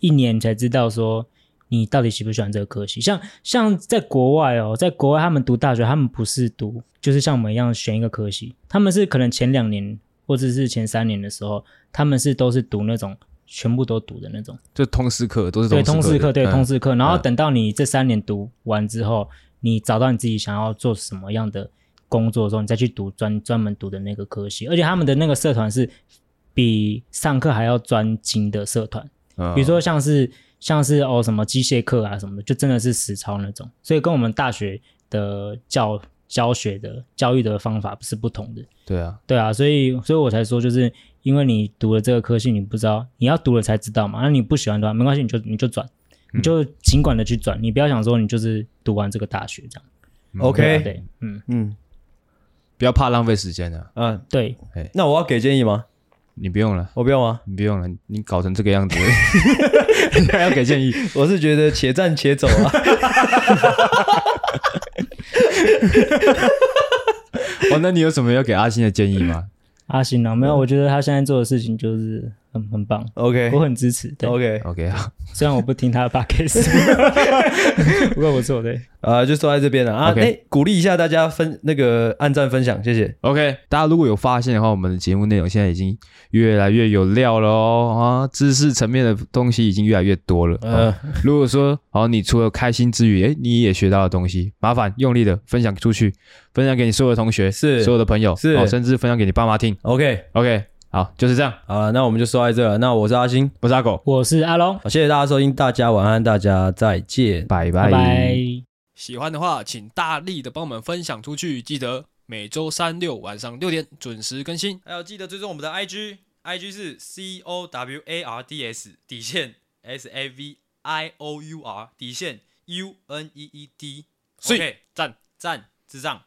一年才知道说你到底喜不喜欢这个科系。像像在国外哦，在国外他们读大学，他们不是读就是像我们一样选一个科系，他们是可能前两年或者是前三年的时候，他们是都是读那种全部都读的那种，就通识课都是对通识课对通识课，然后等到你这三年读完之后，你找到你自己想要做什么样的。工作的时候，你再去读专专门读的那个科系，而且他们的那个社团是比上课还要专精的社团，哦、比如说像是像是哦什么机械课啊什么的，就真的是实操那种，所以跟我们大学的教教学的教育的方法是不同的。对啊，对啊，所以所以我才说，就是因为你读了这个科系，你不知道你要读了才知道嘛，那你不喜欢的话没关系，你就你就转，你就尽管的去转，嗯、你不要想说你就是读完这个大学这样。OK，对，嗯。嗯。嗯不要怕浪费时间的，嗯，对，那我要给建议吗？你不用了，我不用啊？你不用了，你搞成这个样子，你 还 要给建议？我是觉得且战且走啊。哦，那你有什么要给阿星的建议吗？阿星啊，没有，我觉得他现在做的事情就是。很很棒，OK，我很支持，对，OK，OK，好。虽然我不听他的 Podcast，不过不错，对，啊，就说在这边了啊，哎，鼓励一下大家分那个按赞分享，谢谢，OK。大家如果有发现的话，我们的节目内容现在已经越来越有料了哦，啊，知识层面的东西已经越来越多了。嗯，如果说好，你除了开心之余，哎，你也学到了东西，麻烦用力的分享出去，分享给你所有的同学，是。所有的朋友，是，甚至分享给你爸妈听，OK，OK。好，就是这样。好了，那我们就说在这了。那我是阿星，我是阿狗，我是阿龙。好，谢谢大家收听，大家晚安，大家再见，拜拜。拜拜。喜欢的话，请大力的帮我们分享出去。记得每周三六晚上六点准时更新。还有记得追踪我们的 IG，IG 是 C O W A R D S 底线 S A V I O U R 底线 U N E E D。所以赞赞智障。